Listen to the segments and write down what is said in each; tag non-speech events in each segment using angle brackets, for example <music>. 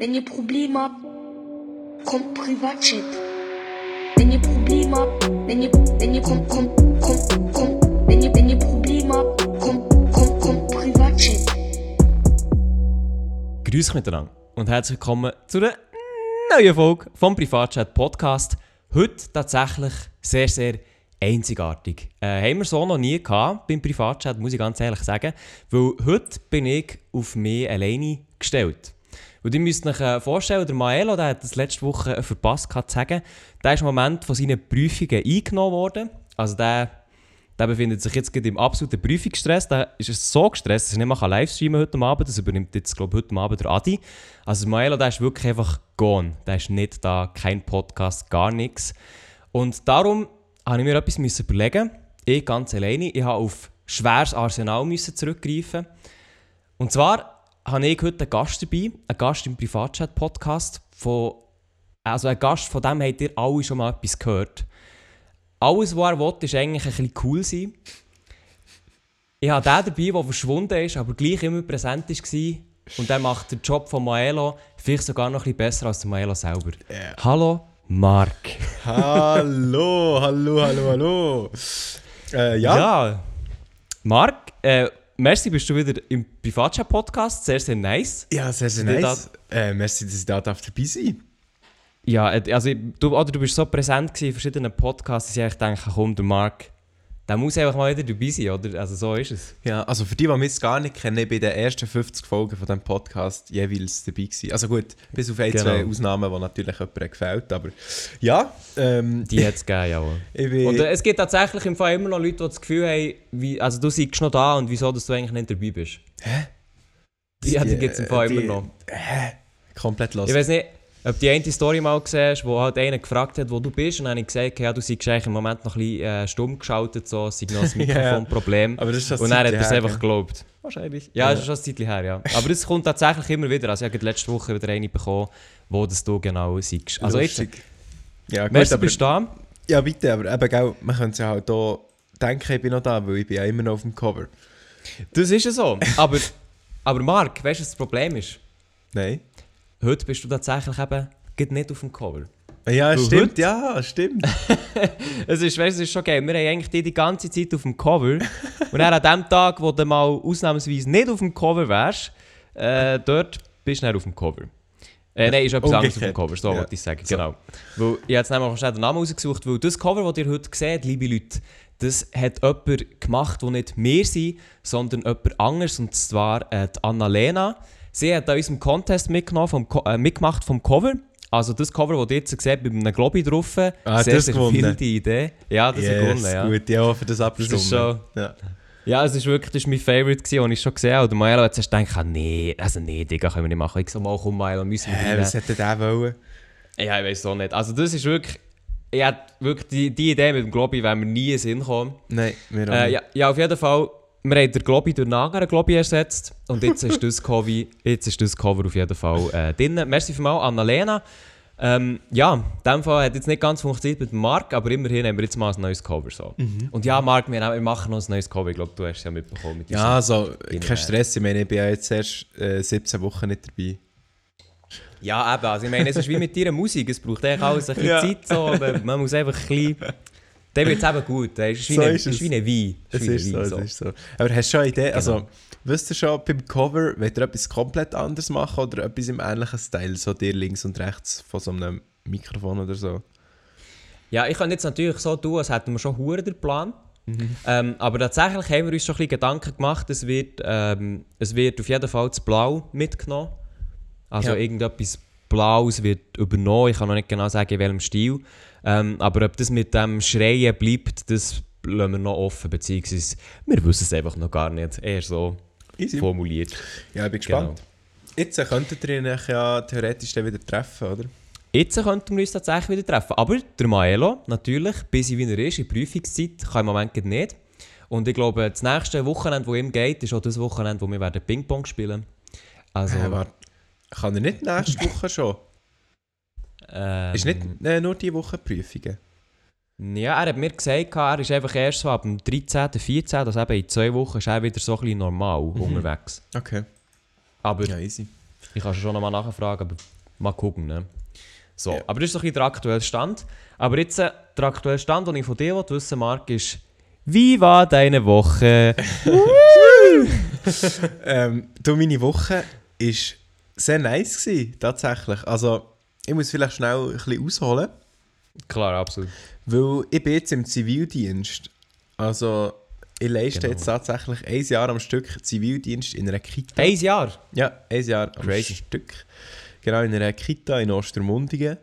Wenn ihr Probleme habt, kommt Privatchat. Wenn ihr Probleme habt, wenn ihr, wenn ihr, kommt, kommt, kommt, kommt, wenn ihr, wenn ihr Probleme habt, kommt, kommt, kommt Privatchat. Grüß euch miteinander und herzlich willkommen zu einer neuen Folge vom Privatchat Podcast. Heute tatsächlich sehr, sehr einzigartig. Äh, haben wir so noch nie gehabt beim Privatchat, muss ich ganz ehrlich sagen. Weil heute bin ich auf mich alleine gestellt. Und ihr müsst euch äh, vorstellen, der Maelo, der hat das letzte Woche verpasst gehabt zu sagen, der ist im Moment von seinen Prüfungen eingenommen worden. Also der, der befindet sich jetzt gerade im absoluten Prüfungsstress. Der ist so gestresst, dass er nicht mehr live streamen heute Abend. Das übernimmt jetzt, glaube ich, heute Abend der Adi. Also Maelo, der ist wirklich einfach gone. Der ist nicht da, kein Podcast, gar nichts. Und darum musste ich mir etwas müssen überlegen. Ich ganz alleine. Ich musste auf schweres Arsenal müssen zurückgreifen. Und zwar habe ich heute einen Gast dabei, einen Gast im Privatchat-Podcast. Von, also ein Gast, von dem habt ihr alle schon mal etwas gehört. Alles, was er will, ist eigentlich ein bisschen cool sein. Ich habe den dabei, der verschwunden ist, aber gleich immer präsent war. Und der macht den Job von Maelo vielleicht sogar noch ein bisschen besser als der Maelo selber. Yeah. Hallo, Marc. hallo, hallo, hallo, hallo. Äh, ja. Ja. Marc, äh, merci, bist du wieder im Privatchat-Podcast. Sehr, sehr nice. Ja, sehr, sehr Dass nice. Äh, merci, dass ich da dabei sein Ja, äh, also du, oder du bist so präsent in verschiedenen Podcasts, dass ich eigentlich denke, komm, der Marc, der muss einfach mal wieder dabei sein, oder? Also so ist es. Ja, also für die, die mich gar nicht kennen, ich bin in den ersten 50 Folgen von diesem Podcast jeweils dabei gewesen. Also gut, bis auf ein, Genau. zwei Ausnahmen, die natürlich jemandem gefällt, aber ja, ähm, Die <laughs> hat es gegeben, bin... Und äh, es gibt tatsächlich im Fall immer noch Leute, die das Gefühl haben, wie, also du seist noch da und wieso dass du eigentlich nicht dabei bist. Hä? Ja, die gibt es im Fall die- immer noch. Hä? Komplett los. Ich weiß nicht, ob die eine Story mal gesehen wo halt einer gefragt hat, wo du bist. Und dann habe ich gesagt, ja, du seist eigentlich im Moment noch ein bisschen äh, stumm geschaltet, so, es sei noch ein <laughs> Ja. Mikrofonproblem. aber das ist schon Und dann hat er es einfach geglaubt. Wahrscheinlich. Ja, das ist schon ein Zeitchen her, ja. Aber es kommt tatsächlich immer wieder. Also ich habe letzte Woche wieder eine bekommen, wo das du genau siehst. Also jetzt, Lustig. Ja, gut, merci, aber, bist da. ja, bitte, aber eben, gell, man könnte ja halt hier denken, ich bin noch da, weil ich bin ja immer noch auf dem Cover. Das ist ja so. Aber, aber Marc, weißt du, was das Problem ist? Nein? Heute bist du tatsächlich eben nicht auf dem Cover. Ja, Du, stimmt, heute- ja, stimmt. <laughs> Es ist, weißt, es ist schon geil. Wir haben eigentlich die, die ganze Zeit auf dem Cover. Und dann an dem Tag, wo du mal ausnahmsweise nicht auf dem Cover wärst, äh, dort bist du nicht auf dem Cover. Äh, nein, ist etwas anderes auf dem. Cover, so Ja. wollte ich sagen. So. Genau. Weil ich habe jetzt nämlich auch den Namen rausgesucht, weil das Cover, das ihr heute seht, liebe Leute, das hat jemand gemacht, der nicht wir sind, sondern jemand anderes, und zwar äh, die Annalena. Sie hat an unserem Contest mitgenommen, vom, Co- äh, mitgemacht vom Cover. Also das Cover, das ihr jetzt seht, mit einem Globi drauf. Ah, sehr, das sehr wilde Idee. Ja, das ist gewonnen, ja. gut, ja, für das abgestimmt. ist schon- Ja. Ja, es ist wirklich das ist mein Favorite, gewesen, und ich schon gesehen habe. Und Maelo hat zuerst gedacht, ah, nee, also nee, Digga, können wir nicht machen. Ich so, mal komm, Maelo, müssen wir Hä, was hätte der wollen? Ja, ich weiß auch nicht. Also das ist wirklich, ich hätte wirklich die, die Idee mit dem Globi, wenn wir nie in den Sinn kommen. Nein, wir auch Äh, nicht. ja, ja, auf jeden Fall, wir haben den Globi durch einen anderen Globi ersetzt. Und jetzt ist das Cover, jetzt ist das Cover auf jeden Fall äh, drin. Merci vielmals, Annalena. Ähm, ja, in dem Fall hat jetzt nicht ganz funktioniert mit Marc, aber immerhin haben wir jetzt mal ein neues Cover. So. Mhm. Und ja, Marc, wir, wir machen noch ein neues Cover. Ich glaube, du hast es ja mitbekommen. Mit Ja, also, in- kein Stress, ich meine, ich bin ja jetzt erst äh, 17 Wochen nicht dabei. Ja, eben. Also ich meine, es ist wie mit deiner Musik. Es braucht eigentlich alles ein bisschen Ja. Zeit. So, aber man muss einfach ein bisschen... Dann wird es eben gut. Es ist wie, So ein, ist ist wie ein Wein. Es wie ist so, Wein, es ist so. Aber hast du schon eine Idee? Also, wisst ihr schon, beim Cover, wollt ihr etwas komplett anderes machen oder etwas im ähnlichen Style? So dir links und rechts von so einem Mikrofon oder so? Ja, ich kann jetzt natürlich so tun, als hätten wir schon Huren den Plan. Mhm. Ähm, aber tatsächlich haben wir uns schon ein bisschen Gedanken gemacht, es wird, ähm, es wird auf jeden Fall das Blau mitgenommen. Also Ja. irgendetwas Blaues wird übernommen. Ich kann noch nicht genau sagen, in welchem Stil. Ähm, aber ob das mit dem Schreien bleibt, das lassen wir noch offen. Beziehungsweise wir wissen es einfach noch gar nicht. Eher so Easy. formuliert. Ja, ich bin Genau. gespannt. Jetzt äh, könntet ihr ihn ja theoretisch dann wieder treffen, oder? Jetzt könnten wir uns tatsächlich wieder treffen. Aber der Maelo, natürlich, bis wie er ist, in Prüfungszeit, kann im Moment nicht. Und ich glaube, das nächste Wochenende, wo ihm geht, ist auch das Wochenende, wo wir werden Ping-Pong spielen Also, Äh, warte. Kann er nicht nächste <laughs> Woche schon? Ähm, Ist nicht äh, nur diese Woche Prüfungen? Ja, er hat mir gesagt, er ist einfach erst so ab dem 13., 14., also eben in zwei Wochen ist er wieder so ein bisschen normal Mhm. unterwegs. Okay. Aber Ja, easy. Ich kann schon nochmal nachfragen, aber mal gucken. Ne? So, Ja. aber das ist doch ein bisschen der aktuelle Stand. Aber jetzt äh, der aktuelle Stand, den ich von dir wissen Marc, ist, wie war deine Woche? <laughs> Ähm, du, meine Woche war sehr nice, gewesen, tatsächlich. Also, ich muss vielleicht schnell ein bisschen ausholen, Klar, absolut. weil ich bin jetzt im Zivildienst. Also, ich leiste Genau. jetzt tatsächlich ein Jahr am Stück Zivildienst in einer Kita. Ein Jahr? Ja, ein Jahr am Crazy. Stück. Genau, in einer Kita in Ostermundigen.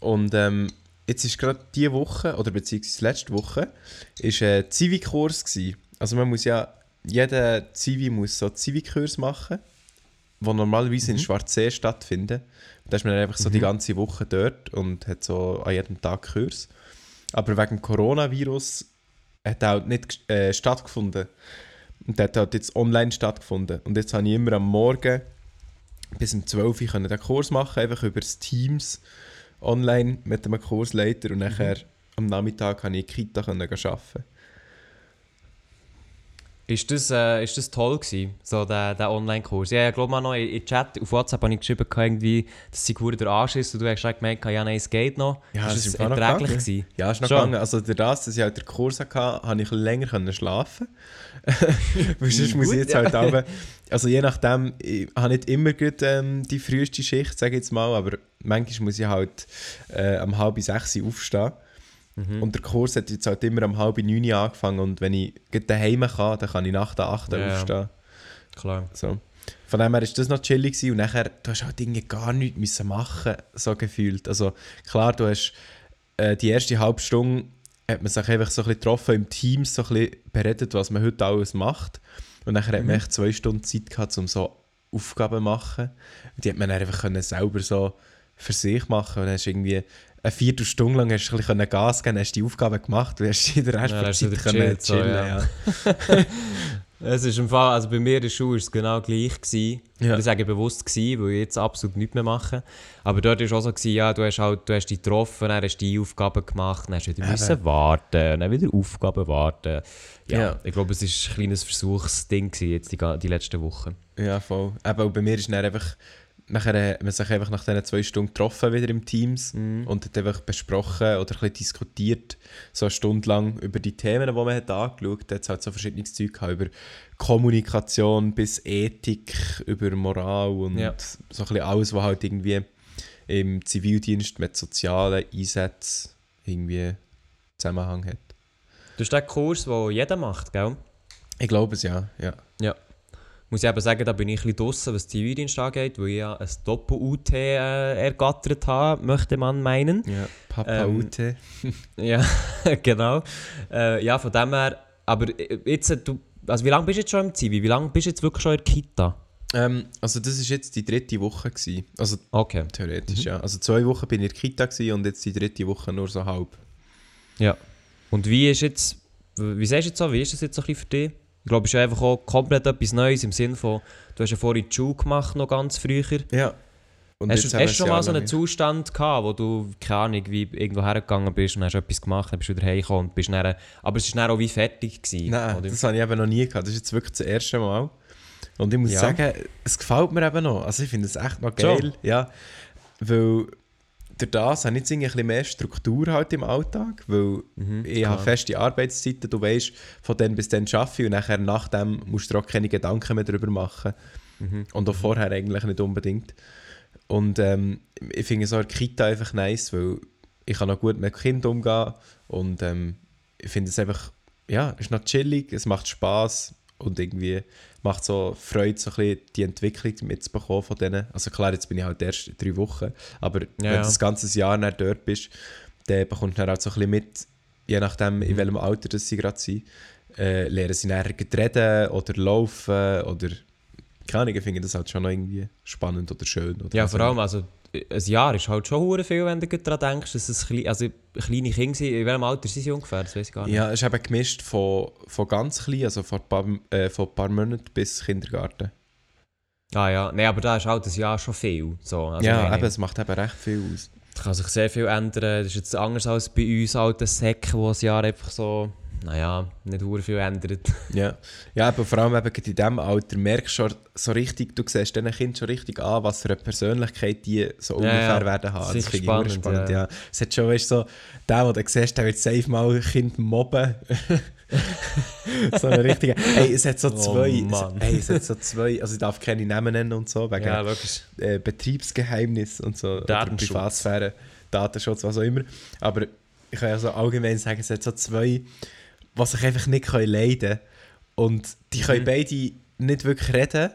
Und ähm, jetzt ist gerade diese Woche, oder beziehungsweise letzte Woche, ist ein Zivi-Kurs gewesen. Also man muss ja, jeder Zivi muss so einen Zivi-Kurs machen, der normalerweise in Schwarzsee stattfinden. Da ist man einfach so die ganze Woche dort und hat so an jedem Tag Kurs. Aber wegen Coronavirus hat er halt nicht äh, stattgefunden. Und der hat halt jetzt online stattgefunden. Und jetzt habe ich immer am Morgen bis um 12 Uhr den Kurs machen, einfach über das Teams online mit einem Kursleiter und nachher am Nachmittag konnte ich in die Kita können arbeiten. Ist das, äh, ist das toll gewesen, so der, der Online-Kurs? Ja, ich glaube mal noch in, in Chat, auf WhatsApp habe ich geschrieben, irgendwie, dass sie gut der Arsch ist und du hast gesagt, gemeint, ja nein, es geht noch. Ja, ist es es ist im erträglich gewesen? Ja, ist noch Schon. gegangen. Also durch das, dass ich halt den Kurs hatte, habe ich länger können schlafen <laughs> Weil sonst muss ich jetzt ja. halt aber, also je nachdem, ich habe nicht immer gut, ähm, die früheste Schicht, sage ich jetzt mal, aber manchmal muss ich halt äh, um halb sechs aufstehen. Mhm. Und der Kurs hat jetzt halt immer um halb neun angefangen und wenn ich daheim kann, dann kann ich nach der 8 Uhr Ja, ja. aufstehen. Klar. So. Von dem her war das noch chillig gewesen. und nachher, du hast halt irgendwie gar nichts müssen machen, so gefühlt. Also klar, du hast äh, die erste halbe Stunde hat man sich einfach so ein bisschen getroffen im Team, so ein bisschen beredet, was man heute alles macht. Und nachher hat man echt zwei Stunden Zeit gehabt, um so Aufgaben zu machen. Und die hat man dann einfach können selber so für sich machen und dann hast du irgendwie eine Viertelstunde lang hast du ein bisschen Gas geben, hast die Aufgaben gemacht und hast in der Rest Ja, der du Zeit können gechillt, so, chillen. ja. <laughs> Es ist im Fall, also bei mir in der Schule war es genau gleich. Gewesen. Ja. Ich sage bewusst gewesen, weil ich jetzt absolut nichts mehr mache. Aber dort war auch so, gewesen, ja, du hast, halt, du hast dich getroffen, dann hast du die Aufgaben gemacht, dann hast du wieder Eben. müssen warten, dann wieder Aufgaben warten. Ja, Ja. ich glaube, es war ein kleines Versuchsding gewesen, jetzt die, die letzten Wochen. Ja, voll. Eben, bei mir ist dann einfach, nachher äh, hat man sich einfach nach diesen zwei Stunden getroffen wieder im Teams und hat einfach besprochen oder ein diskutiert, so eine Stunde lang über die Themen, die man hat angeschaut hat es halt so verschiedenes Zeug gehabt, über Kommunikation bis Ethik, über Moral und Ja. so ein bisschen alles, was halt irgendwie im Zivildienst mit sozialen Einsätzen irgendwie Zusammenhang hat. Das ist der Kurs, den jeder macht, gell? Ich glaube es, ja. ja. Ja. Muss ich eben sagen, da bin ich ein bisschen draussen, was die Zivildienst angeht, weil ich ja ein Doppel-UT äh, ergattert habe, möchte man meinen. ja. Papa Ähm. <laughs> Ja, <laughs> genau. Äh, ja, von dem her. Aber jetzt, äh, du, also wie lange bist du jetzt schon im Zivi? Wie lange bist du jetzt wirklich schon in der Kita? Ähm, also das ist jetzt die dritte Woche gewesen. Also Okay. Theoretisch, ja. Also zwei Wochen bin ich in der Kita gewesen und jetzt die dritte Woche nur so halb. Ja. Und wie ist jetzt, wie sagst du jetzt so, wie ist das jetzt so ein bisschen für dich? Ich glaube, es ist ja einfach auch komplett etwas Neues im Sinne von, du hast ja vorhin die Schule gemacht, noch ganz früher. Ja. Und hast du, hast schon mal so einen Zustand gehabt, wo du, keine Ahnung, wie irgendwo hergegangen bist und hast etwas gemacht, dann bist du wieder heimgekommen und bist dann, aber es war dann auch wie fertig gewesen, Nein, oder? das habe ich eben noch nie gehabt. Das ist jetzt wirklich das erste Mal. Und ich muss Ja. sagen, es gefällt mir eben noch. Also ich finde es echt noch geil. Ja, weil durch das habe ich jetzt ein bisschen mehr Struktur halt im Alltag, weil ich habe klar. feste Arbeitszeiten, du weißt, von dann bis dann arbeite ich und nachher nach dem musst du auch keine Gedanken mehr darüber machen. Und auch vorher eigentlich nicht unbedingt. Und ähm, ich finde so eine Kita einfach nice, weil ich kann noch gut mit Kindern umgehen und ähm, ich finde es einfach, ja, es ist noch chillig, es macht Spaß und irgendwie macht so Freude, so ein bisschen die Entwicklung mitzubekommen von denen. Also klar, jetzt bin ich halt erst drei Wochen, aber wenn ja. du das ganze Jahr nicht dort bist, dann bekommst du dann halt so ein bisschen mit, je nachdem, Mhm. in welchem Alter das sie gerade sind, äh, lernen sie dann reden oder laufen oder keine ich finde das halt schon noch irgendwie spannend oder schön. Oder Ja, vor allem, also ein Jahr ist halt schon hure viel, wenn du daran denkst, dass es klein, also kleine Kinder sind. In welchem Alter sind sie ungefähr? Das weiß ich gar nicht. Ja, es ist eben gemischt von, von ganz klein, also von ein paar, äh, von ein paar Monaten bis Kindergarten. Ah ja, nein, aber da ist halt ein Jahr schon viel. So, also ja, eben, es macht eben recht viel aus. Da kann sich sehr viel ändern. Das ist jetzt anders als bei uns alten Säcken, wo ein Jahr einfach so naja, nicht hure viel ändert. Ja, ja aber vor allem eben in diesem Alter merkst du schon so richtig, du siehst diesen Kind schon richtig an, was für eine Persönlichkeit die so Ja, ungefähr ja. werden haben. Sicher Das finde ich hure spannend, spannend, ja. ja. Es hat schon, weißt du, so, der, den du siehst, der wird safe mal ein Kind mobben. <laughs> so eine richtige, hey, es hat so Oh, zwei, Mann. es, hey, es hat so zwei, also ich darf keine Namen nennen und so, wegen Ja, äh, Betriebsgeheimnis und so, Datenschutz. Privatsphäre, Datenschutz, was auch immer. Aber ich kann ja so allgemein sagen, es hat so zwei, was sich einfach nicht können leiden. Und die können Mhm. beide nicht wirklich reden,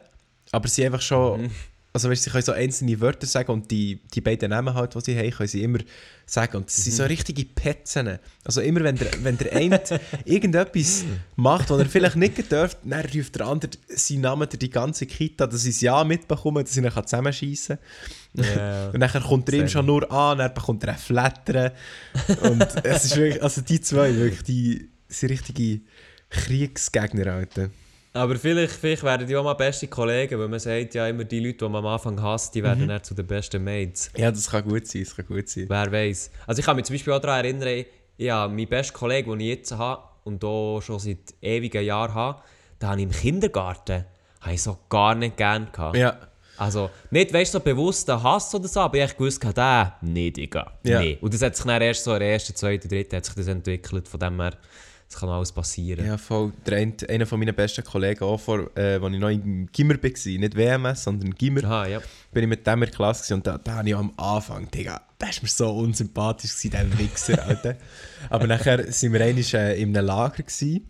aber sie einfach schon, Mhm. also weißt, sie können so einzelne Wörter sagen und die, die beiden Namen halt, die sie haben, können sie immer sagen. Und das sind Mhm. so richtige Petzen. Also immer, wenn der, wenn der eine <laughs> irgendetwas macht, was er vielleicht nicht dürft, dann ruft der andere seinen Namen durch die ganze Kita, dass sie es ja mitbekommen, dass sie ihn zusammenschießen kann. Ja. Und dann kommt er ihm schon nur an, dann bekommt er ein Flattern. Und es ist wirklich, also die zwei, wirklich, die sind richtige Kriegsgegner, Alter. Aber vielleicht, vielleicht werden die auch mal beste Kollegen, weil man sagt ja immer, die Leute, die man am Anfang hasst, die werden dann zu den besten Mates. Ja, das kann gut sein, das kann gut sein. Wer weiß. Also ich kann mich zum Beispiel auch daran erinnern, ja, mein bester Kollege, den ich jetzt habe und auch schon seit ewigen Jahren habe, den habe ich im Kindergarten habe ich so gar nicht gern gehabt. Ja, Also, nicht, weißt du, so bewusster Hass oder so, aber ich gewusst, der, nee, Digga, Ja. nee. Und das hat sich dann erst so in der ersten, zweiten, dritten hat sich das entwickelt, von dem her, das kann alles passieren. ja voll. Der eine, einer von meinen besten Kollegen, auch vor, äh, als ich noch im Gimmer war, nicht WMS, sondern Gimmer, Aha, ja. bin ich mit dem in der Klasse und da, da habe ich am Anfang, Digga, der war mir so unsympathisch, gewesen, der Wichser, <laughs> Alter. Aber nachher sind wir einmal äh, in einem Lager gewesen,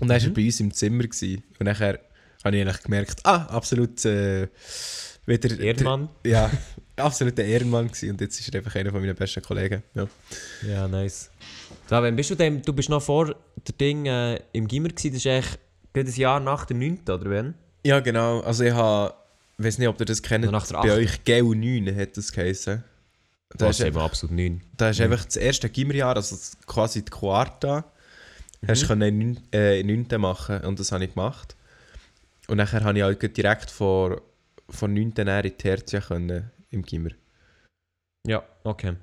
und dann war er bei uns im Zimmer gewesen. und nachher habe ich eigentlich gemerkt, ah, absolut äh, wieder... Ehrenmann. Der, ja, <laughs> absolut der Ehrenmann gewesen und jetzt ist er einfach einer von meinen besten Kollegen. Ja, Ja, nice. Da, wann bist du denn, du bist noch vor der Ding äh, im Gimmer gewesen, das ist eigentlich gerade ein Jahr nach der 9. oder wenn? ja genau, also ich habe, ich weiß nicht, ob ihr das kennt, nach der bei euch GEU 9 hat das geheißen. Da Das ist eben absolut 9. Da ist einfach das erste Gimmerjahr, also das- quasi die Quarta, hast du können in äh, in 9. machen und das habe ich gemacht. Und nachher habe ich halt direkt von, von 9. her in die Tertia können, im Gimmer. Ja, okay.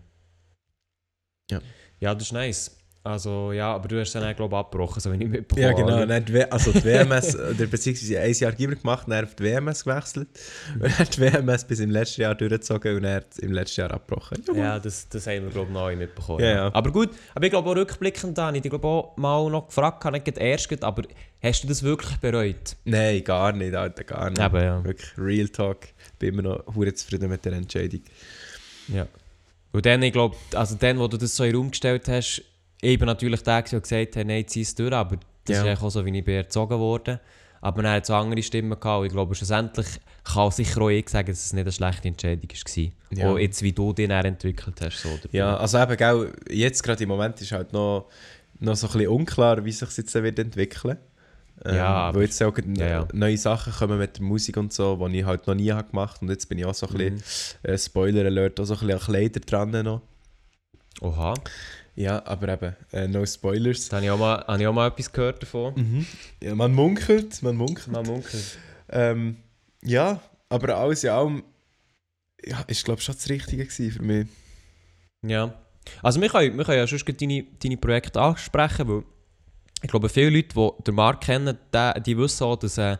Ja. Ja, das ist nice. Also, ja, aber du hast dann, glaube ich, abgebrochen, so wie ich mitbekommen Ja genau, dann die, also die WMS, oder beziehungsweise ein Jahr Gimmer gemacht, dann auf die WMS gewechselt. Und dann die WMS bis im letzten Jahr durchgezogen und dann im letzten Jahr abgebrochen. Ja, das, das haben wir, glaube ich, noch mitbekommen. Ja, ja. Aber gut, aber ich glaube auch rückblickend, habe ich dich, glaube auch mal noch gefragt, habe nicht erst, aber hast du das wirklich bereut? Nein, gar nicht, Alter, gar nicht. Eben, ja. Wirklich, Real Talk. Bin immer noch hure zufrieden mit der Entscheidung. Ja. Und dann, ich glaube, also dann, wo du das so in den Raum gestellt hast, ich bin natürlich der, der gesagt hat, nein, zieh es durch, aber das Ja. ist eigentlich auch so, wie ich bin erzogen worden. Aber dann hat es auch andere Stimmen gehabt ich glaube, schlussendlich kann sicher auch ich sagen, dass es nicht eine schlechte Entscheidung war. Ja. Auch jetzt, wie du dich dann entwickelt hast. So? Ja, also eben, gell, jetzt gerade im Moment ist halt noch, noch so ein bisschen unklar, wie sich jetzt dann wird entwickeln ähm, Ja, aber- Weil jetzt auch Ja, ja. neue Sachen kommen mit der Musik und so, die ich halt noch nie habe gemacht und jetzt bin ich auch so ein Mhm. bisschen, äh, Spoiler Alert, auch so ein bisschen an Kleider dran noch. Oha, Ja, aber eben, äh, no Spoilers. da habe ich, auch mal, habe ich auch mal etwas gehört davon. Mhm. Ja, man munkelt, man munkelt. Mal munkeln. Ähm, ja, aber alles in allem, ja, ist glaube ich schon das Richtige für mich. Ja. Also wir können, wir können ja schon deine, deine Projekte ansprechen, weil ich glaube, viele Leute, die den Marc kennen, die, die wissen auch, dass äh,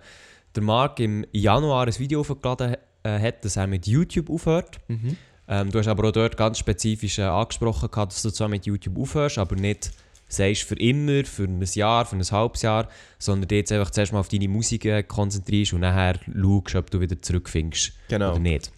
der Marc im Januar ein Video hochgeladen äh, hat, dass er mit YouTube aufhört. Ähm, du hast aber auch dort ganz spezifisch äh, angesprochen, gehabt, dass du zwar mit YouTube aufhörst, aber nicht sagst für immer, für ein Jahr, für ein halbes Jahr, sondern dich jetzt einfach zuerst mal auf deine Musik äh, konzentrierst und nachher schaust, ob du wieder zurückfindest Genau. oder nicht.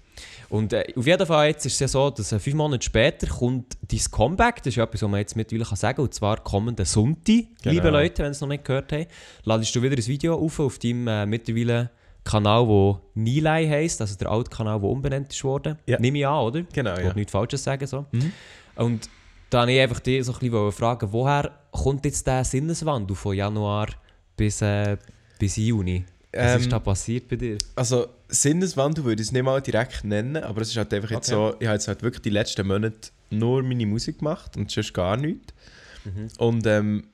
Und äh, auf jeden Fall jetzt ist es ja so, dass äh, fünf Monate später kommt dein Comeback, das ist ja etwas, was man jetzt mittlerweile kann sagen kann, und zwar kommenden Sonntag, Genau. liebe Leute, wenn ihr es noch nicht gehört habt, ladest du wieder ein Video auf, auf deinem äh, mittlerweile Kanal, der Nilay heisst, also der alte Kanal, der umbenannt ist worden. Ja. Nehme ich an, oder? Genau, Ich ja. nichts Falsches sagen. So. Mhm. Und da wollte ich einfach dich so ein bisschen fragen, woher kommt jetzt der Sinneswandel von Januar bis, äh, bis Juni? Was Ähm, ist da passiert bei dir? Also Sinneswandel würde ich es nicht mal direkt nennen, aber es ist halt einfach jetzt Okay. so, ich habe jetzt halt wirklich die letzten Monate nur meine Musik gemacht und sonst gar nichts. Mhm. Und ähm,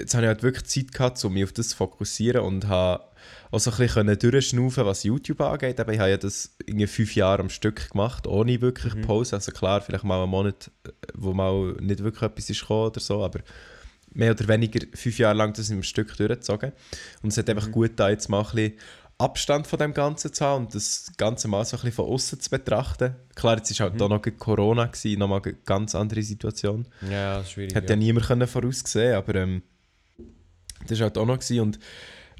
jetzt habe ich halt wirklich Zeit gehabt, um mich auf das zu fokussieren und habe auch so ein bisschen durchschnaufen, was YouTube angeht. Aber ich habe ja das in fünf Jahre am Stück gemacht, ohne wirklich Mhm. Pause. Also klar, vielleicht mal einen Monat, wo mal nicht wirklich etwas ist gekommen oder so, aber mehr oder weniger fünf Jahre lang das im Stück durchgezogen. Und es hat einfach Mhm. gut da jetzt mal ein bisschen Abstand von dem Ganzen zu haben und das Ganze mal so ein bisschen von außen zu betrachten. Klar, jetzt war halt Mhm. da noch Corona, gewesen, nochmal eine ganz andere Situation. Ja, das ist schwierig. Hat ja, niemand können voraussehen aber ähm, das war halt auch noch. Gewesen. Und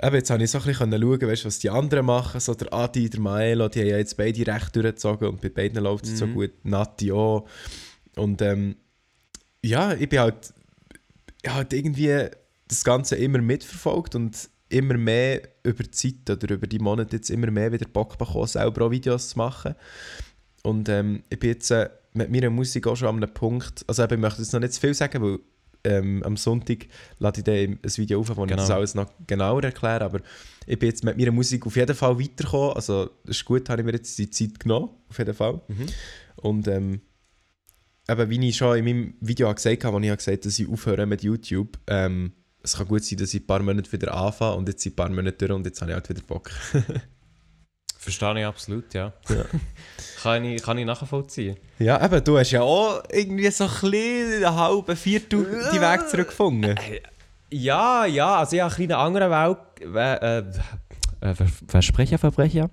eben, jetzt habe ich so ein bisschen schauen, weißt, was die anderen machen. So der Adi, der Maelo, die haben ja jetzt beide recht durchgezogen und bei beiden läuft es so Mhm. gut. Nati auch. Und ähm, ja, ich bin halt, ich halt irgendwie das Ganze immer mitverfolgt und immer mehr über die Zeit oder über die Monate jetzt immer mehr wieder Bock bekommen, selber auch Videos zu machen. Und ähm, ich bin jetzt äh, mit meiner Musik auch schon an einem Punkt, also eben, ich möchte jetzt noch nicht zu viel sagen, weil ähm, am Sonntag lade ich dann ein Video auf, wo ich Genau. das alles noch genauer erkläre, aber ich bin jetzt mit meiner Musik auf jeden Fall weitergekommen, also das ist gut, habe ich mir jetzt die Zeit genommen, auf jeden Fall. Mhm. Und ähm, eben, wie ich schon in meinem Video gesagt habe, wo ich habe gesagt dass ich aufhöre mit YouTube, ähm, es kann gut sein, dass ich ein paar Monate wieder anfange und jetzt sind ein paar Monate durch und jetzt habe ich halt wieder Bock. <laughs> Verstehe ich absolut, ja. Ja. kann, ich, kann ich nachvollziehen. Ja, eben, du hast ja auch irgendwie so ein bisschen einen halben Viertel die Weg zurückgefunden. Ja, ja, also ich habe einen kleinen anderen Weg. Äh, äh, Ver- Versprecher, Verbrecher,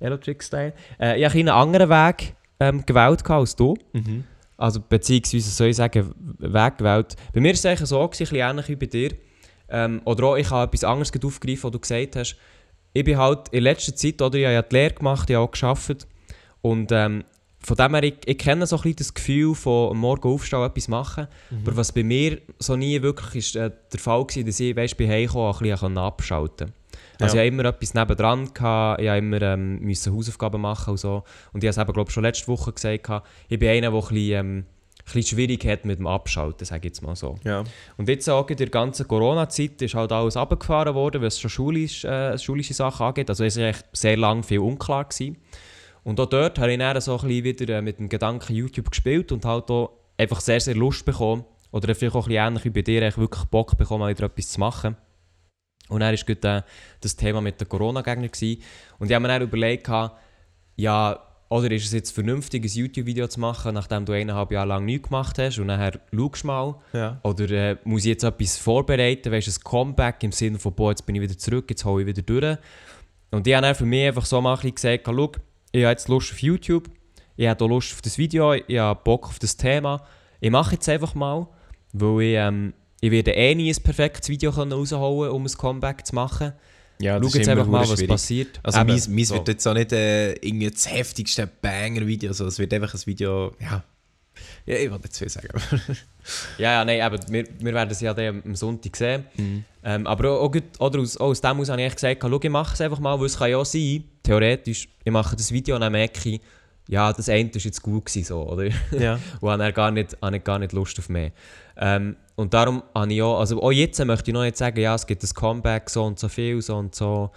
Electric-Style. Äh, ich habe einen anderen Weg ähm, gewählt als du. Mhm. Also, beziehungsweise soll ich sagen, Weg gewählt. Bei mir war es eigentlich so, gewesen, ein bisschen ähnlich wie bei dir. Ähm, oder auch, ich habe etwas anderes aufgegriffen, was du gesagt hast. Ich bin halt in letzter Zeit, oder ich habe ja die Lehre gemacht, ich habe auch gearbeitet. Und ähm, von dem her, ich, ich kenne so ein bisschen das Gefühl von am Morgen aufstehen etwas machen. Aber was bei mir so nie wirklich ist, äh, der Fall war, dass ich weißt, bei Hause ein bisschen abschalten konnte. Also Ja. ich immer etwas nebendran, gehabt, ich immer ähm, müssen Hausaufgaben machen und so. Und ich habe es eben, glaube schon letzte Woche gesagt, gehabt, ich bin einer, der ein bisschen, ähm, bisschen schwierig hat mit dem Abschalten, sage ich jetzt mal so. Ja. Und jetzt auch in der ganzen Corona-Zeit ist halt alles abgefahren worden, was schon schulisch, äh, schulische Sachen angeht. Also es war echt sehr lange viel unklar. Gewesen. Und auch dort habe ich dann so ein bisschen wieder äh, mit dem Gedanken YouTube gespielt und halt auch einfach sehr, sehr Lust bekommen. Oder vielleicht auch ein bisschen ähnlich wie bei dir, wirklich Bock bekommen, wieder etwas zu machen. Und dann war äh, das Thema mit den Corona-Gegnern. Und ich habe mir dann überlegt, ja, oder ist es jetzt vernünftig, ein YouTube-Video zu machen, nachdem du eineinhalb Jahre lang nichts gemacht hast und nachher schaust mal, Ja. oder äh, muss ich jetzt etwas vorbereiten, weißt du, ein Comeback im Sinne von, boah, jetzt bin ich wieder zurück, jetzt hole ich wieder durch. Und ich habe dann für mich einfach so mal ein bisschen gesagt, schau, ich habe jetzt Lust auf YouTube, ich habe Lust auf das Video, ich habe Bock auf das Thema. Ich mache jetzt einfach mal, weil ich, ähm, ich werde eh nie ein perfektes Video können rausholen um ein Comeback zu machen. Ja, Schau jetzt einfach mal, was passiert. Also Eben, meins, meins so. wird jetzt auch nicht äh, irgendwie das heftigste Banger-Video, also es wird einfach ein Video, ja... Ja, ich will nicht viel sagen. <laughs> Ja, ja, nein, aber wir, wir werden es ja dann am Sonntag sehen. Ähm, aber auch, auch, aus, auch aus dem aus habe ich gesagt, schau, ich mache es einfach mal, weil es kann ja auch sein, theoretisch, ich mache das Video und dann merke ich, ja, das eine ist jetzt gut gewesen, so, oder? ja. <laughs> und habe gar nicht, habe gar nicht Lust auf mehr. Ähm, und darum habe ich auch, also auch jetzt möchte ich noch nicht sagen, ja, es gibt ein Comeback, so und so viel, so und so.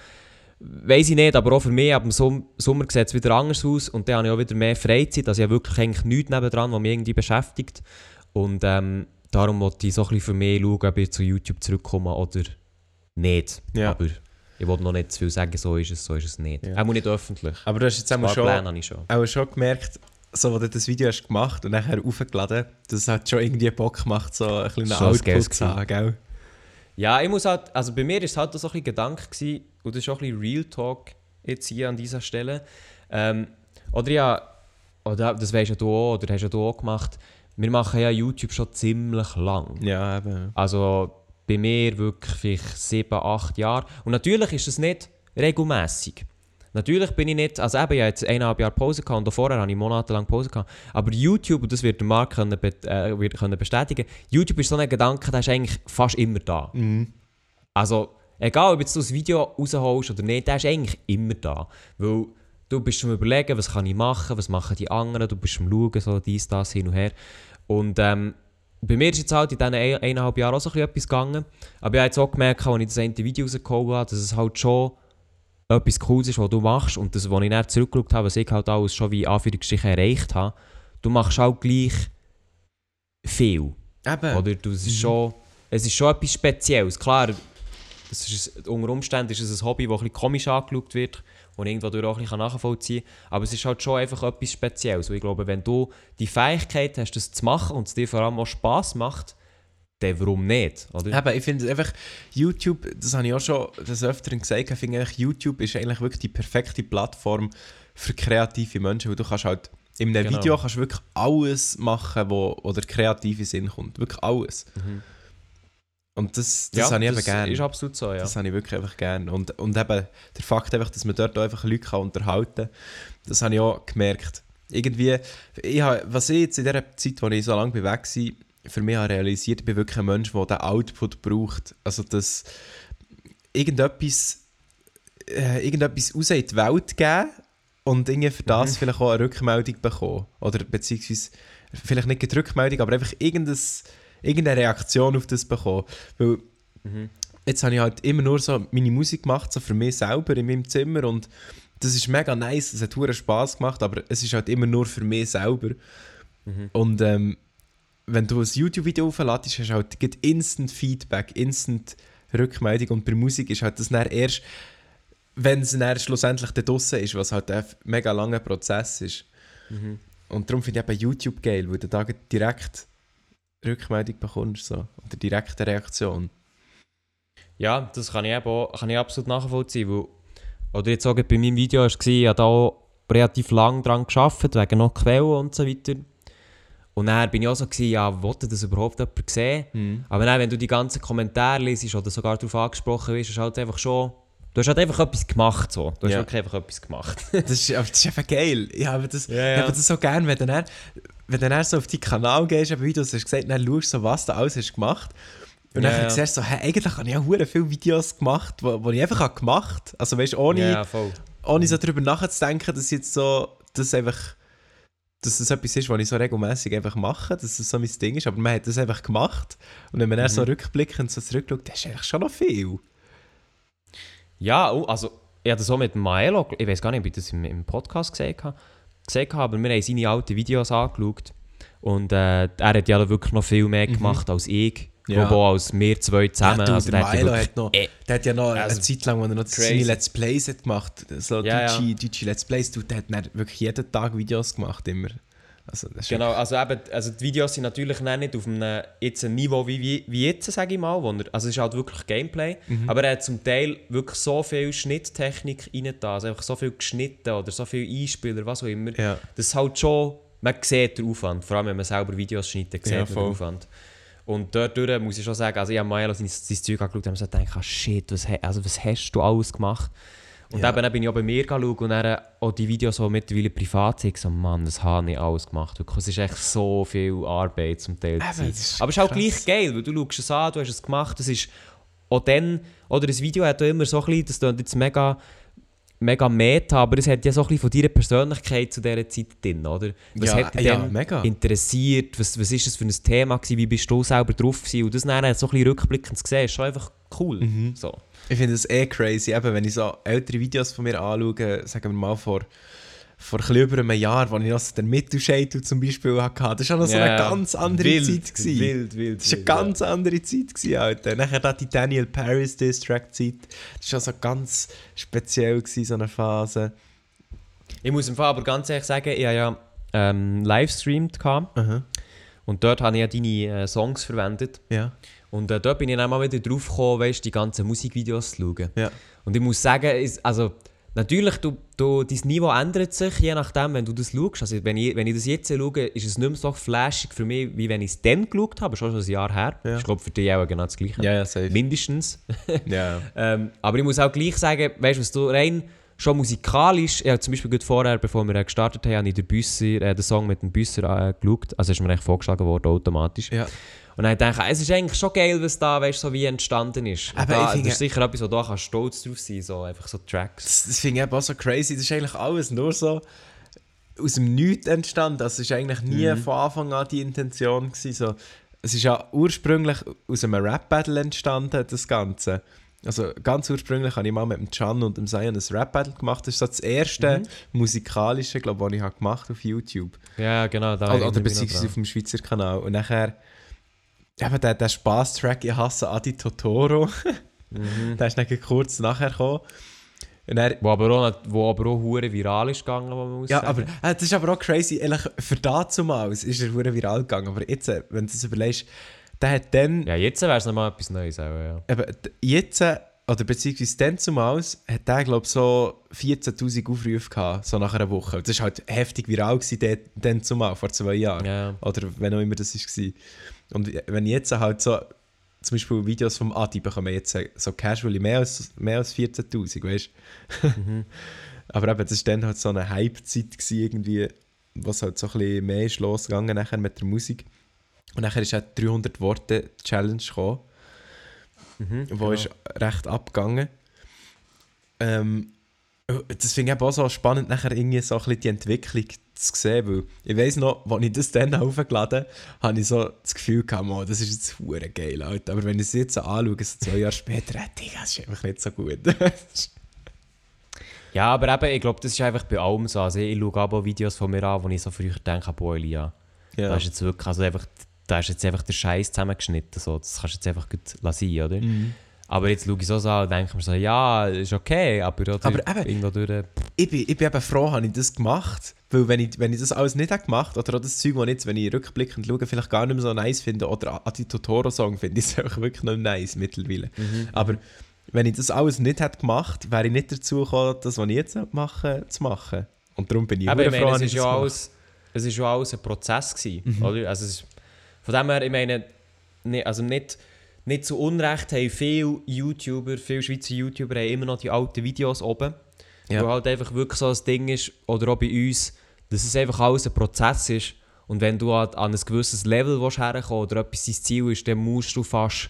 Weiß ich nicht, aber auch für mich, ab dem Som Sommer sieht es wieder anders aus und dann habe ich auch wieder mehr Freizeit, also ich habe wirklich eigentlich nichts nebendran, was mich irgendwie beschäftigt. Und ähm, darum wollte ich so ein bisschen für mich schauen, ob ich zu YouTube zurückkomme oder nicht. Ja. Aber ich wollte noch nicht zu viel sagen, so ist es, so ist es nicht. Ja. Auch nicht öffentlich. Aber du hast jetzt paar schon, schon. auch schon gemerkt, so, wo du das Video hast gemacht und nachher aufgeladen, dass es hat schon irgendwie Bock macht, so ein geiles Output zu haben, gell? Ja, ich muss halt, also bei mir ist es halt so ein bisschen Gedanke gewesen, und das ist auch ein bisschen Real Talk jetzt hier an dieser Stelle. Ähm, oder ja, oder das weisst ja du auch, oder hast ja du auch gemacht, wir machen ja YouTube schon ziemlich lang. Ja, eben. Also bei mir wirklich vielleicht sieben, acht Jahre. Und natürlich ist es nicht regelmäßig. Natürlich bin ich nicht, also eben, ich jetzt eineinhalb Jahre Pause gehabt und vorher habe ich monatelang Pause gehabt. Aber YouTube, und das wird der Marc können, äh, wird können bestätigen, YouTube ist so ein Gedanke, der ist eigentlich fast immer da. Mhm. Also, egal ob jetzt du das Video rausholst oder nicht, der ist eigentlich immer da. Weil du bist schon überlegen, was kann ich machen, was machen die anderen, du bist schon schauen, so dies, das, hin und her. Und ähm, bei mir ist jetzt halt in diesen ein- eineinhalb Jahren auch so ein bisschen etwas gegangen. Aber ich habe jetzt auch gemerkt, als ich das eine Video rausgeholt habe, dass es halt schon etwas Cooles ist, was du machst. Und das, was ich dann zurückgeschaut habe, was ich halt alles schon wie Anführungsstrichen erreicht habe, du machst auch gleich viel. Eben. Oder du, es, ist schon, es ist schon etwas Spezielles. Klar, das ist, unter Umständen ist es ein Hobby, das ein bisschen komisch angeschaut wird und irgendwo durch auch ein bisschen nachvollziehen kann. Aber es ist halt schon einfach etwas Spezielles. Und ich glaube, wenn du die Fähigkeit hast, das zu machen und es dir vor allem auch Spass macht, dann warum nicht? Oder? Eben, ich finde einfach, YouTube, das habe ich auch schon des Öfteren gesagt, ich finde eigentlich, YouTube ist eigentlich wirklich die perfekte Plattform für kreative Menschen, weil du kannst halt, in einem Genau. Video kannst wirklich alles machen, wo, wo der kreative Sinn kommt. Wirklich alles. Mhm. Und das, das habe ich eben das gerne. ist absolut so, ja. Das habe ich wirklich einfach gerne. Und, und eben der Fakt, einfach, dass man dort auch einfach Leute kann unterhalten kann, das habe ich auch gemerkt. Irgendwie, ich habe, was ich jetzt in der Zeit, wo ich so lange weg war, für mich habe realisiert, ich bin wirklich ein Mensch, der diesen Output braucht. Also, dass irgendetwas, äh, irgendetwas raus in die Welt geben und irgendwie für das Mhm. vielleicht auch eine Rückmeldung bekommen. Oder beziehungsweise, vielleicht nicht eine Rückmeldung, aber einfach irgendein, irgendeine Reaktion auf das bekommen. Weil Mhm. jetzt habe ich halt immer nur so meine Musik gemacht, so für mich selber in meinem Zimmer und das ist mega nice, es hat Spass gemacht, aber es ist halt immer nur für mich selber. Mhm. Und ähm, wenn du ein YouTube-Video aufladest, hast du halt instant Feedback, instant Rückmeldung und bei Musik ist halt das dann erst, wenn es dann schlussendlich da draussen ist, was halt ein mega langer Prozess ist. Mhm. Und darum finde ich eben YouTube geil, weil du da direkt Rückmeldung bekommst so, oder direkte Reaktion. Ja, das kann ich, eben auch, kann ich absolut nachvollziehen. Weil, oder jetzt auch bei meinem Video war ich habe da auch relativ lange dran gearbeitet, wegen noch Quellen und so weiter. Und dann bin ich auch so, gewesen, ja, wollte das überhaupt jemand sehen? Aber dann, wenn du die ganzen Kommentare liest oder sogar darauf angesprochen wirst, ist halt einfach schon... Du hast halt einfach etwas gemacht, so. Du hast Ja. wirklich einfach etwas gemacht. <laughs> Das ist, das ist einfach geil. Ich habe das, Ja, ja. Ich habe das so gerne, wenn dann, wenn du dann so auf deinen Kanal gehst, eben wie du es hast gesagt, dann schaust du so, was du alles hast gemacht. Und Ja, dann ja. siehst du so, hey, eigentlich habe ich auch hure viele Videos gemacht, die wo ich einfach habe gemacht habe. Also weißt du, ohne, ja, ja, voll. ohne so darüber nachzudenken, dass jetzt so, dass einfach, dass das etwas ist, was ich so regelmäßig einfach mache, dass das so mein Ding ist. Aber man hat das einfach gemacht. Und wenn man dann so Mhm. rückblickend so zurückschaut, das ist eigentlich schon noch viel. Ja, oh, also ich habe das auch mit Maelo, ich weiß gar nicht, ob ich das im, im Podcast gesehen habe, gesehen habe, aber wir haben seine alten Videos angeschaut und äh, er hat ja wirklich noch viel mehr gemacht als ich. Ja. auch als wir zwei zusammen. Ja, du, also, der der hat ja wirklich- hat noch, äh, der hat ja noch eine also, Zeit lang, wo er noch crazy. seine Let's Plays hat gemacht so Ja, ja. deutsche, deutsche Let's Plays, du, der hat wirklich jeden Tag Videos gemacht, immer. Also, Genau, also eben, also die Videos sind natürlich nicht auf einem jetzt ein Niveau wie, wie, jetzt, sage ich mal. Wo er, also es ist halt wirklich Gameplay, Mhm. aber er hat zum Teil wirklich so viel Schnitttechnik rein da, also einfach so viel geschnitten oder so viel Einspieler, was auch immer. Ja. Das ist halt schon, man sieht den Aufwand, vor allem wenn man selber Videos schneidet, sieht Ja, man den. Aufwand. Und dort durch muss ich schon sagen, also ich habe Milo sein, sein Zeug angeschaut und habe so gedacht, ah, shit, was, also was hast du alles gemacht? Und Ja. eben dann bin ich auch bei mir geschaut und dann auch die Videos, die mittlerweile privat sind, so, Mann, das habe ich alles gemacht. Es ist echt so viel Arbeit zum Teil. Eben, ist Aber es ist krass. gleich geil, weil du schaust es an, du hast es gemacht, es ist auch dann, oder das Video hat auch immer so ein bisschen, das klingt jetzt mega, mega meta, aber es hat ja so ein bisschen von deiner Persönlichkeit zu dieser Zeit drin, oder? Was Ja, hat dich ja, mega. interessiert? Was, was ist das für ein Thema gewesen? Wie bist du selber drauf gewesen? Und das dann so ein bisschen rückblickend zu sehen, ist schon einfach cool. Mhm. So. Ich finde es eh crazy, eben, wenn ich so ältere Videos von mir anschaue, sagen wir mal vor, vor ein über einem Jahr, wo ich noch so den Mittelscheitel zum Beispiel hatte, das war noch so eine Ja, ganz andere wild, Zeit. Gewesen. Wild, wild, Das war eine ganz andere Zeit, gewesen, Alter. Nachher da die Daniel Paris Distract-Zeit. Das war also ganz speziell, gewesen, so eine Phase. Ich muss im Fall aber ganz ehrlich sagen, ich habe ja ähm, livestreamt gehabt Aha. und dort habe ich ja deine äh, Songs verwendet. Ja. Und äh, dort bin ich dann mal wieder drauf gekommen, weißt, die ganzen Musikvideos zu schauen. Ja. Und ich muss sagen, ist, also, natürlich, du, du, dein Niveau ändert sich, je nachdem, wenn du das schaust. Also, wenn, ich, wenn ich das jetzt schaue, ist es nicht mehr so flashig für mich, wie wenn ich es dann geschaut habe, schon schon ein Jahr her. Ja. Ich glaube, für dich auch genau das Gleiche. Ja, ja, safe. Mindestens. <laughs> Ja. ähm, aber ich muss auch gleich sagen, weißt du, was du rein schon musikalisch, habe zum Beispiel vorher, bevor wir äh, gestartet haben, habe ich den, Büsser, äh, den Song mit dem Büsser äh, geschaut. Also ist mir eigentlich vorgeschlagen worden, automatisch. ja. Und dann denke ich, es ist eigentlich schon geil, was da weißt, so wie entstanden ist. Aber da, das ist sicher etwas, wo du kannst stolz drauf sein so einfach so Tracks. Das, das finde ich auch so crazy. Das ist eigentlich alles nur so aus dem Nichts entstanden. Das ist eigentlich nie Mhm. von Anfang an die Intention. Gewesen. So, es ist ja ursprünglich aus einem Rap-Battle entstanden, das Ganze. Also ganz ursprünglich habe ich mal mit dem Can und dem Zion ein Rap-Battle gemacht. Das ist so das erste Mhm. musikalische, glaube ich, das ich habe gemacht auf YouTube. Ja, genau. Da Oder, oder beziehungsweise auf dem Schweizer Kanal. Und nachher, eben der, der Spaß-Track «Ich hasse Adi Totoro», Mhm. <laughs> der ist dann kurz nachher gekommen. Er, Wo aber auch, wo aber auch hure viral ist gegangen, wo man muss ja, sagen. aber äh, das ist aber auch crazy. Ehrlich, für damals ist er hure viral gegangen. Aber jetzt, äh, wenn du das überlegst, der hat dann, Ja, jetzt wäre es nochmal etwas Neues. Auch, ja. eben, jetzt, äh, oder beziehungsweise dann zumals, hat der, glaube ich, so 14'000 Aufrufe gehabt, so nach einer Woche. Das war halt heftig viral gewesen, dann, dann zumal, vor zwei Jahren. Ja. Oder wenn auch immer das war. Und wenn jetzt halt so, zum Beispiel Videos vom Adi bekommen jetzt so casually mehr als, mehr als 14'000, weißt du? Mhm. <laughs> Aber eben, das war dann halt so eine Hype-Zeit irgendwie, was halt so ein bisschen mehr ist losgegangen nachher mit der Musik. Und nachher ist auch die 300 Worte Challenge gekommen, Mhm, wo genau. ist recht abgegangen. Ähm, das finde ich auch so spannend, nachher irgendwie so ein bisschen die Entwicklung zu sehen, weil ich weiss noch, als ich das dann aufgeladen habe, habe ich so das Gefühl gehabt, oh, das ist jetzt hure geil, Alter. aber wenn ich es jetzt so anschaue, so zwei Jahre später, äh, Digga, das ist einfach nicht so gut. <laughs> Ja, aber eben, ich glaube, das ist einfach bei allem so. Also ich, schaue aber Videos von mir an, wo ich so früher denke, boah, Elia, ja. da ist jetzt wirklich, also einfach, da ist jetzt einfach der Scheiß zusammengeschnitten. So. Das kannst du jetzt einfach gut lassen, oder? Mhm. Aber jetzt schaue ich so an und denke mir so, ja, ist okay, aber, oder, Aber eben- irgendwo durch... ich, bin, ich bin eben froh, habe ich das gemacht, weil wenn ich, wenn ich das alles nicht gemacht oder auch das Zeug, das jetzt, wenn ich rückblickend schaue, vielleicht gar nicht mehr so nice finde oder Adi Totoro-Song finde ich es <laughs> einfach wirklich noch nice mittlerweile. Aber wenn ich das alles nicht hätte gemacht, wäre ich nicht dazu gekommen, das, was ich jetzt mache, zu machen. Und darum bin ich Aber ich meine, es habe ist, ja alles, es ist ja alles ein Prozess gewesen, Mhm. oder? Also es ist, von dem her, ich meine, also nicht, nicht zu Unrecht haben viele YouTuber, viele Schweizer YouTuber haben immer noch die alten Videos oben, Ja. wo halt einfach wirklich so ein Ding ist, oder auch bei uns, dass es einfach alles ein Prozess ist und wenn du halt an ein gewisses Level herkommen oder etwas dein Ziel ist, dann musst du fast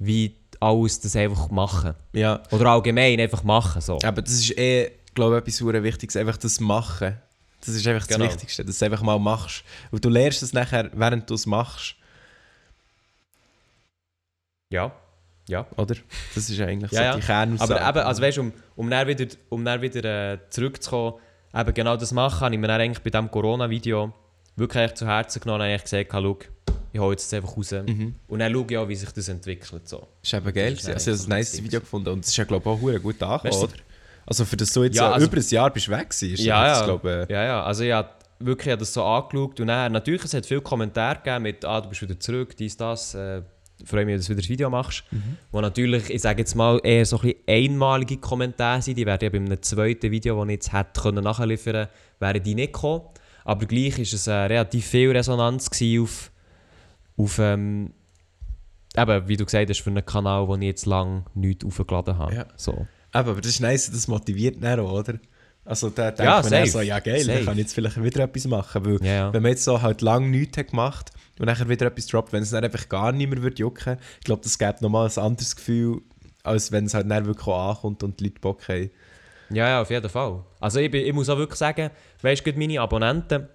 wie alles das einfach machen. Ja, Oder allgemein einfach machen, so. aber das ist eh, glaube ich, etwas sehr Wichtiges, einfach das Machen. Das ist einfach Genau. das Wichtigste, dass du es einfach mal machst. Und du lernst es nachher, während du es machst, Ja, ja. oder? Das ist eigentlich Ja, <laughs> ja. so die Kernaussage. Aber eben, also weißt, um, um dann wieder, um dann wieder äh, zurückzukommen, eben genau das machen, habe ich mir dann eigentlich bei diesem Corona-Video wirklich zu Herzen genommen und gesagt, schau, ich hole jetzt einfach raus. Mhm. Und dann schaue ich auch, wie sich das entwickelt. So. ist eben geil. Das ist. Also, ich habe ein nice so Video gefunden und es ist ja, glaube ich, auch hure gut angekommen, Merci. oder? Also, für das du jetzt Ja, also- über ein Jahr bist weg warst, Ja, ja. glaube ich, Ja, ja, also ich habe wirklich das so angeschaut und dann, natürlich, es hat viele Kommentare gegeben mit, ah, du bist wieder zurück, dies, das, äh, freue mich, dass du wieder das Video machst. Wo natürlich, ich sage jetzt mal, eher so ein bisschen einmalige Kommentare sind, die werden ja bei einem zweiten Video, das ich jetzt hätte können nachliefern können, wären die nicht gekommen. Aber gleich war es äh, relativ viel Resonanz auf, auf ähm, eben, wie du gesagt hast, für einen Kanal, wo ich jetzt lange nichts aufgeladen habe. Ja. So. Aber das ist nice, das motiviert dann auch, oder? Also da denkt Ja, man safe. so, ja geil, Safe. dann kann ich jetzt vielleicht wieder etwas machen, weil Ja, ja. wenn man jetzt so halt lange nichts hat gemacht und nachher wieder etwas droppt, wenn es dann einfach gar nicht mehr würde jucken, ich glaube, das gibt nochmal ein anderes Gefühl, als wenn es halt dann wirklich ankommt und die Leute Bock haben. Ja, ja, auf jeden Fall. Also ich, bin, ich muss auch wirklich sagen, weißt du, meine Abonnenten,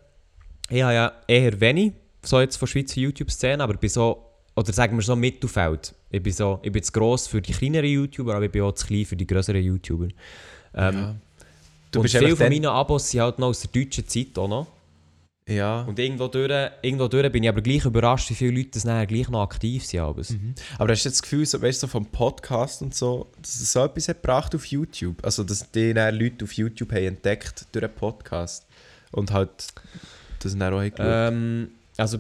ich habe ja eher wenig, so jetzt von Schweizer YouTube-Szene, aber ich bin so, oder sagen wir so Mittelfeld. Ich bin, so, ich bin zu gross für die kleineren YouTuber, aber ich bin auch zu klein für die größeren YouTuber. Ähm, Ja. Du und viele von dann- meinen Abos sind halt noch aus der deutschen Zeit auch noch. Ja. Und irgendwo durch, irgendwo durch bin ich aber gleich überrascht, wie viele Leute das nachher gleich noch aktiv sind. Aber Mhm. Aber hast du jetzt das Gefühl, so, weißt du, so vom Podcast und so, dass es so etwas hat gebracht auf YouTube? Also, dass die dann Leute auf YouTube haben entdeckt durch einen Podcast und halt das dann auch haben? Ähm, also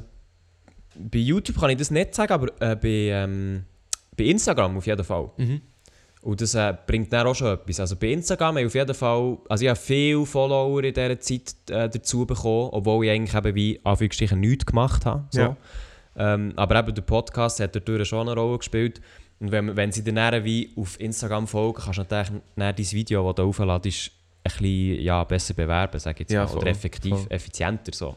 bei YouTube kann ich das nicht sagen, aber äh, bei, ähm, bei Instagram auf jeden Fall. Mhm. Und das äh, bringt dann auch schon etwas. Also bei Instagram habe ich auf jeden Fall, also ich habe viele Follower in dieser Zeit äh, dazu bekommen, obwohl ich eigentlich eben wie Anführungsstrichen nichts gemacht habe. So. Ja. Ähm, aber eben der Podcast hat dadurch schon eine Rolle gespielt. Und wenn, wenn sie dann wie auf Instagram folgen, kannst du natürlich dann dein Video, das du aufladest, ein bisschen ja, besser bewerben, sag ich jetzt Ja, mal. Oder voll, effektiv, voll. effizienter so.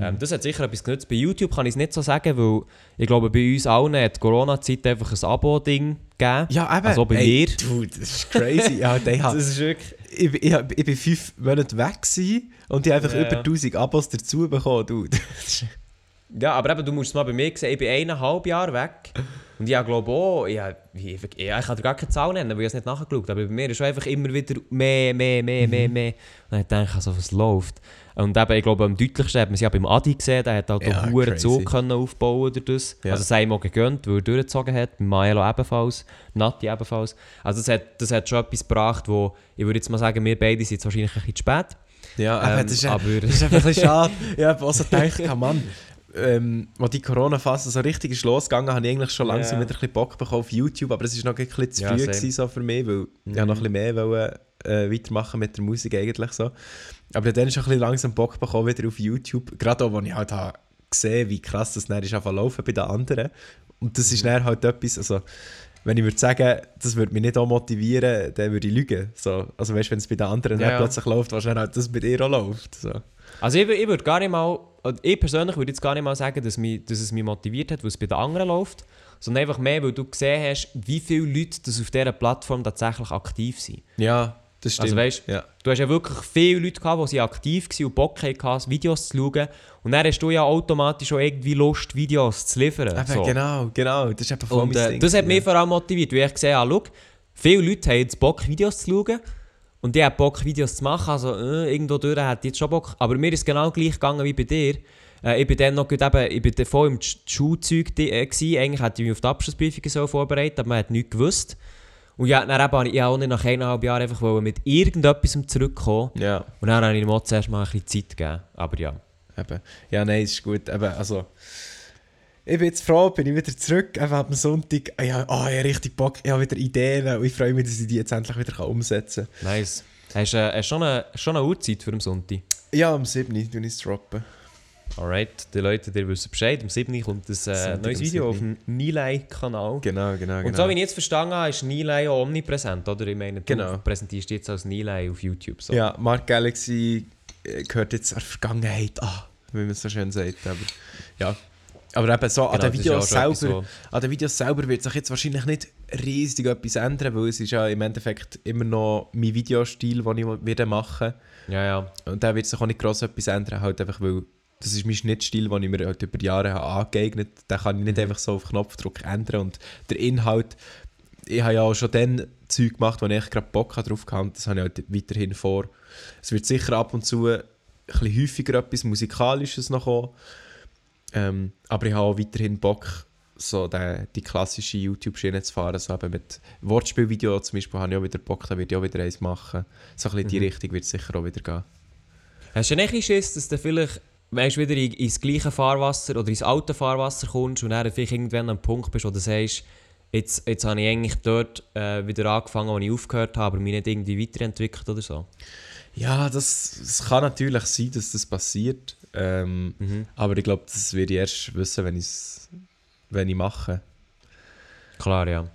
Ähm, das hat sicher etwas genutzt. Bei YouTube kann ich es nicht so sagen, weil ich glaube, bei uns allen hat die Corona-Zeit einfach ein Abo-Ding gegeben. Ja, eben. Also bei Ey, mir. Dude, das ist crazy. ja, <laughs> der hat, ist wirklich... ich, ich, ich, ich bin fünf Monate weg gewesen und ich habe einfach Ja, über ja. 1000 Abos dazu bekommen, dude. <laughs> Ja, aber eben, du musst es mal bei mir sehen, ich bin eineinhalb Jahre weg. Und ich glaube auch, ja, wie, ja, ich kann dir gar keine Zahl nennen, weil ich es nicht nachgeschaut habe. Aber bei mir ist schon einfach immer wieder mehr, mehr, mehr, mehr, Mhm. mehr. Und ich denke, also, was läuft. Und eben, ich glaube, am deutlichsten hat man es ja beim Adi gesehen, der hat halt Ja, auch einen crazy. Zug können aufbauen durch das. Ja. Also sei ihm auch gegönnt, weil er durchgezogen hat, bei Maelo ebenfalls, Nati ebenfalls. Also das hat, das hat schon etwas gebracht, wo, ich würde jetzt mal sagen, wir beide sind jetzt wahrscheinlich ein bisschen zu spät. Ja, Ähm, aber das ist, ja- aber- das ist einfach ein bisschen schade. Ich habe auch so gedacht, ja, Mann, ähm, als die Corona-Phase so richtig ist losgegangen, habe ich eigentlich schon langsam Ja. wieder ein bisschen Bock bekommen auf YouTube, aber es war noch ein bisschen zu Ja, früh same. gewesen, so für mich, weil ich Mhm. noch ein bisschen mehr wollte, äh, weitermachen mit der Musik eigentlich so. Aber dann ist auch ein bisschen langsam Bock bekommen wieder auf YouTube, gerade auch, als ich halt habe gesehen wie krass das dann ist zu laufen bei den anderen. Und das Mhm. ist dann halt etwas, also wenn ich würde sagen, das würde mich nicht auch motivieren, dann würde ich lügen. So. Also weißt du, wenn es bei den anderen Ja, ja. plötzlich läuft, wahrscheinlich halt das bei dir auch läuft. So. Also ich, ich würde gar nicht mal, ich persönlich würde jetzt gar nicht mal sagen, dass, mich, dass es mich motiviert hat, weil es bei den anderen läuft, sondern einfach mehr, weil du gesehen hast, wie viele Leute das auf dieser Plattform tatsächlich aktiv sind. Ja, das stimmt. Also weißt ja. Du hast ja wirklich viele Leute gehabt, die aktiv waren und Bock hatten, Videos zu schauen. Und dann hast du ja automatisch auch irgendwie Lust, Videos zu liefern. Eben, so. genau, genau. Das ist eben voll Und äh, das hat ja. mich vor allem motiviert, weil ich gesehen habe, schau, viele Leute haben jetzt Bock, Videos zu schauen. Und die haben Bock, Videos zu machen. Also äh, irgendwo durch hat jetzt schon Bock. Aber mir ist es genau gleich gegangen wie bei dir. Äh, ich bin dann noch gut eben, ich bin voll im Sch- Schulzeug äh, gewesen. Eigentlich hätte ich mich auf die Abschlussprüfung so vorbereitet, aber man hat nichts gewusst. Und ja, dann eben, habe ich auch nicht nach eineinhalb Jahren einfach wollen mit irgendetwas zurückkommen. Ja, Und dann habe ich ihm auch zuerst mal ein bisschen Zeit gegeben. Aber ja. eben. Ja, nein, ist gut. Eben, also, ich bin jetzt froh, bin ich wieder zurück. Eben dem Sonntag. Ah, Ja, oh, ich habe richtig Bock. Ich habe wieder Ideen und ich freue mich, dass ich die jetzt endlich wieder umsetzen kann. Nice. Hast du äh, schon eine, schon eine Uhrzeit für den Sonntag? Ja, am 7. tue ich es droppen. Alright, die Leute, die wissen Bescheid. Am 7. kommt ein äh, neues Video auf 7.. dem Nilay-Kanal. Genau, genau, genau. Und so wie ich jetzt verstanden habe, ist Nilay auch omnipräsent, oder? Ich meine, du Genau. präsentierst jetzt als Nilay auf YouTube. So. Ja, Mark Galaxy äh, gehört jetzt an Vergangenheit an, wie man es so schön sagt. Aber, ja. aber eben so, an Genau, den ist ja Videos selber, etwas, an den Videos selber wird sich jetzt wahrscheinlich nicht riesig etwas ändern, weil es ist ja im Endeffekt immer noch mein Videostil, den ich wieder machen Ja, ja. Und da wird sich auch nicht gross etwas ändern, halt einfach weil das ist mein Schnittstil, den ich mir halt über die Jahre habe angeeignet habe. Den kann ich nicht einfach so auf Knopfdruck ändern. Und der Inhalt, ich habe ja auch schon dann Zeug gemacht, wo ich gerade Bock drauf hatte. Das habe ich halt weiterhin vor. Es wird sicher ab und zu ein bisschen häufiger etwas Musikalisches noch kommen. Ähm, aber ich habe auch weiterhin Bock, so die, die klassische YouTube-Schiene zu fahren. So eben mit Wortspielvideos zum Beispiel habe ich auch wieder Bock, da werde ich auch wieder eins machen. So ein bisschen in die Mhm. Richtung wird es sicher auch wieder gehen. Hast du nicht Schiss, dass du vielleicht weißt, wieder in, ins gleiche Fahrwasser oder ins alte Fahrwasser kommst und dann vielleicht irgendwann an einem Punkt bist, wo du sagst, jetzt, jetzt habe ich eigentlich dort äh, wieder angefangen, wo ich aufgehört habe, aber mich nicht irgendwie weiterentwickelt oder so? Ja, das, das kann natürlich sein, dass das passiert. Ähm, Mhm. aber ich glaube, das werde ich erst wissen, wenn, wenn ich mache. Klar, ja.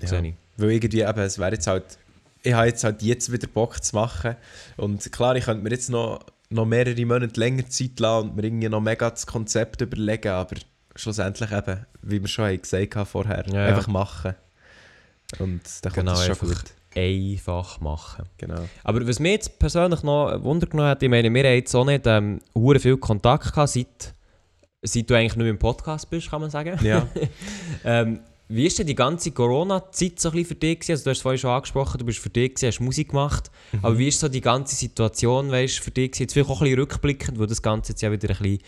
Ja. Sehe ich. Weil irgendwie eben, es wäre jetzt halt, ich habe jetzt halt jetzt wieder Bock zu machen. Und klar, ich könnte mir jetzt noch, noch mehrere Monate länger Zeit lassen und mir irgendwie noch mega das Konzept überlegen, aber schlussendlich eben, wie wir schon gesagt haben vorher, Ja, ja. einfach machen. Und dann kommt Genau, das schon gut. einfach machen. Genau. Aber was mich jetzt persönlich noch Wunder genommen hat, ich meine, wir haben jetzt auch nicht ähm, viel Kontakt gehabt, seit, seit du eigentlich nur im Podcast bist, kann man sagen. Ja. <laughs> ähm, wie ist denn die ganze Corona-Zeit so ein bisschen für dich gewesen? Also du hast es vorhin schon angesprochen, du bist für dich gewesen, hast Musik gemacht. Mhm. Aber wie ist so die ganze Situation, weißt, für dich gewesen? Jetzt vielleicht auch ein bisschen rückblickend, wo das Ganze jetzt ja wieder ein bisschen,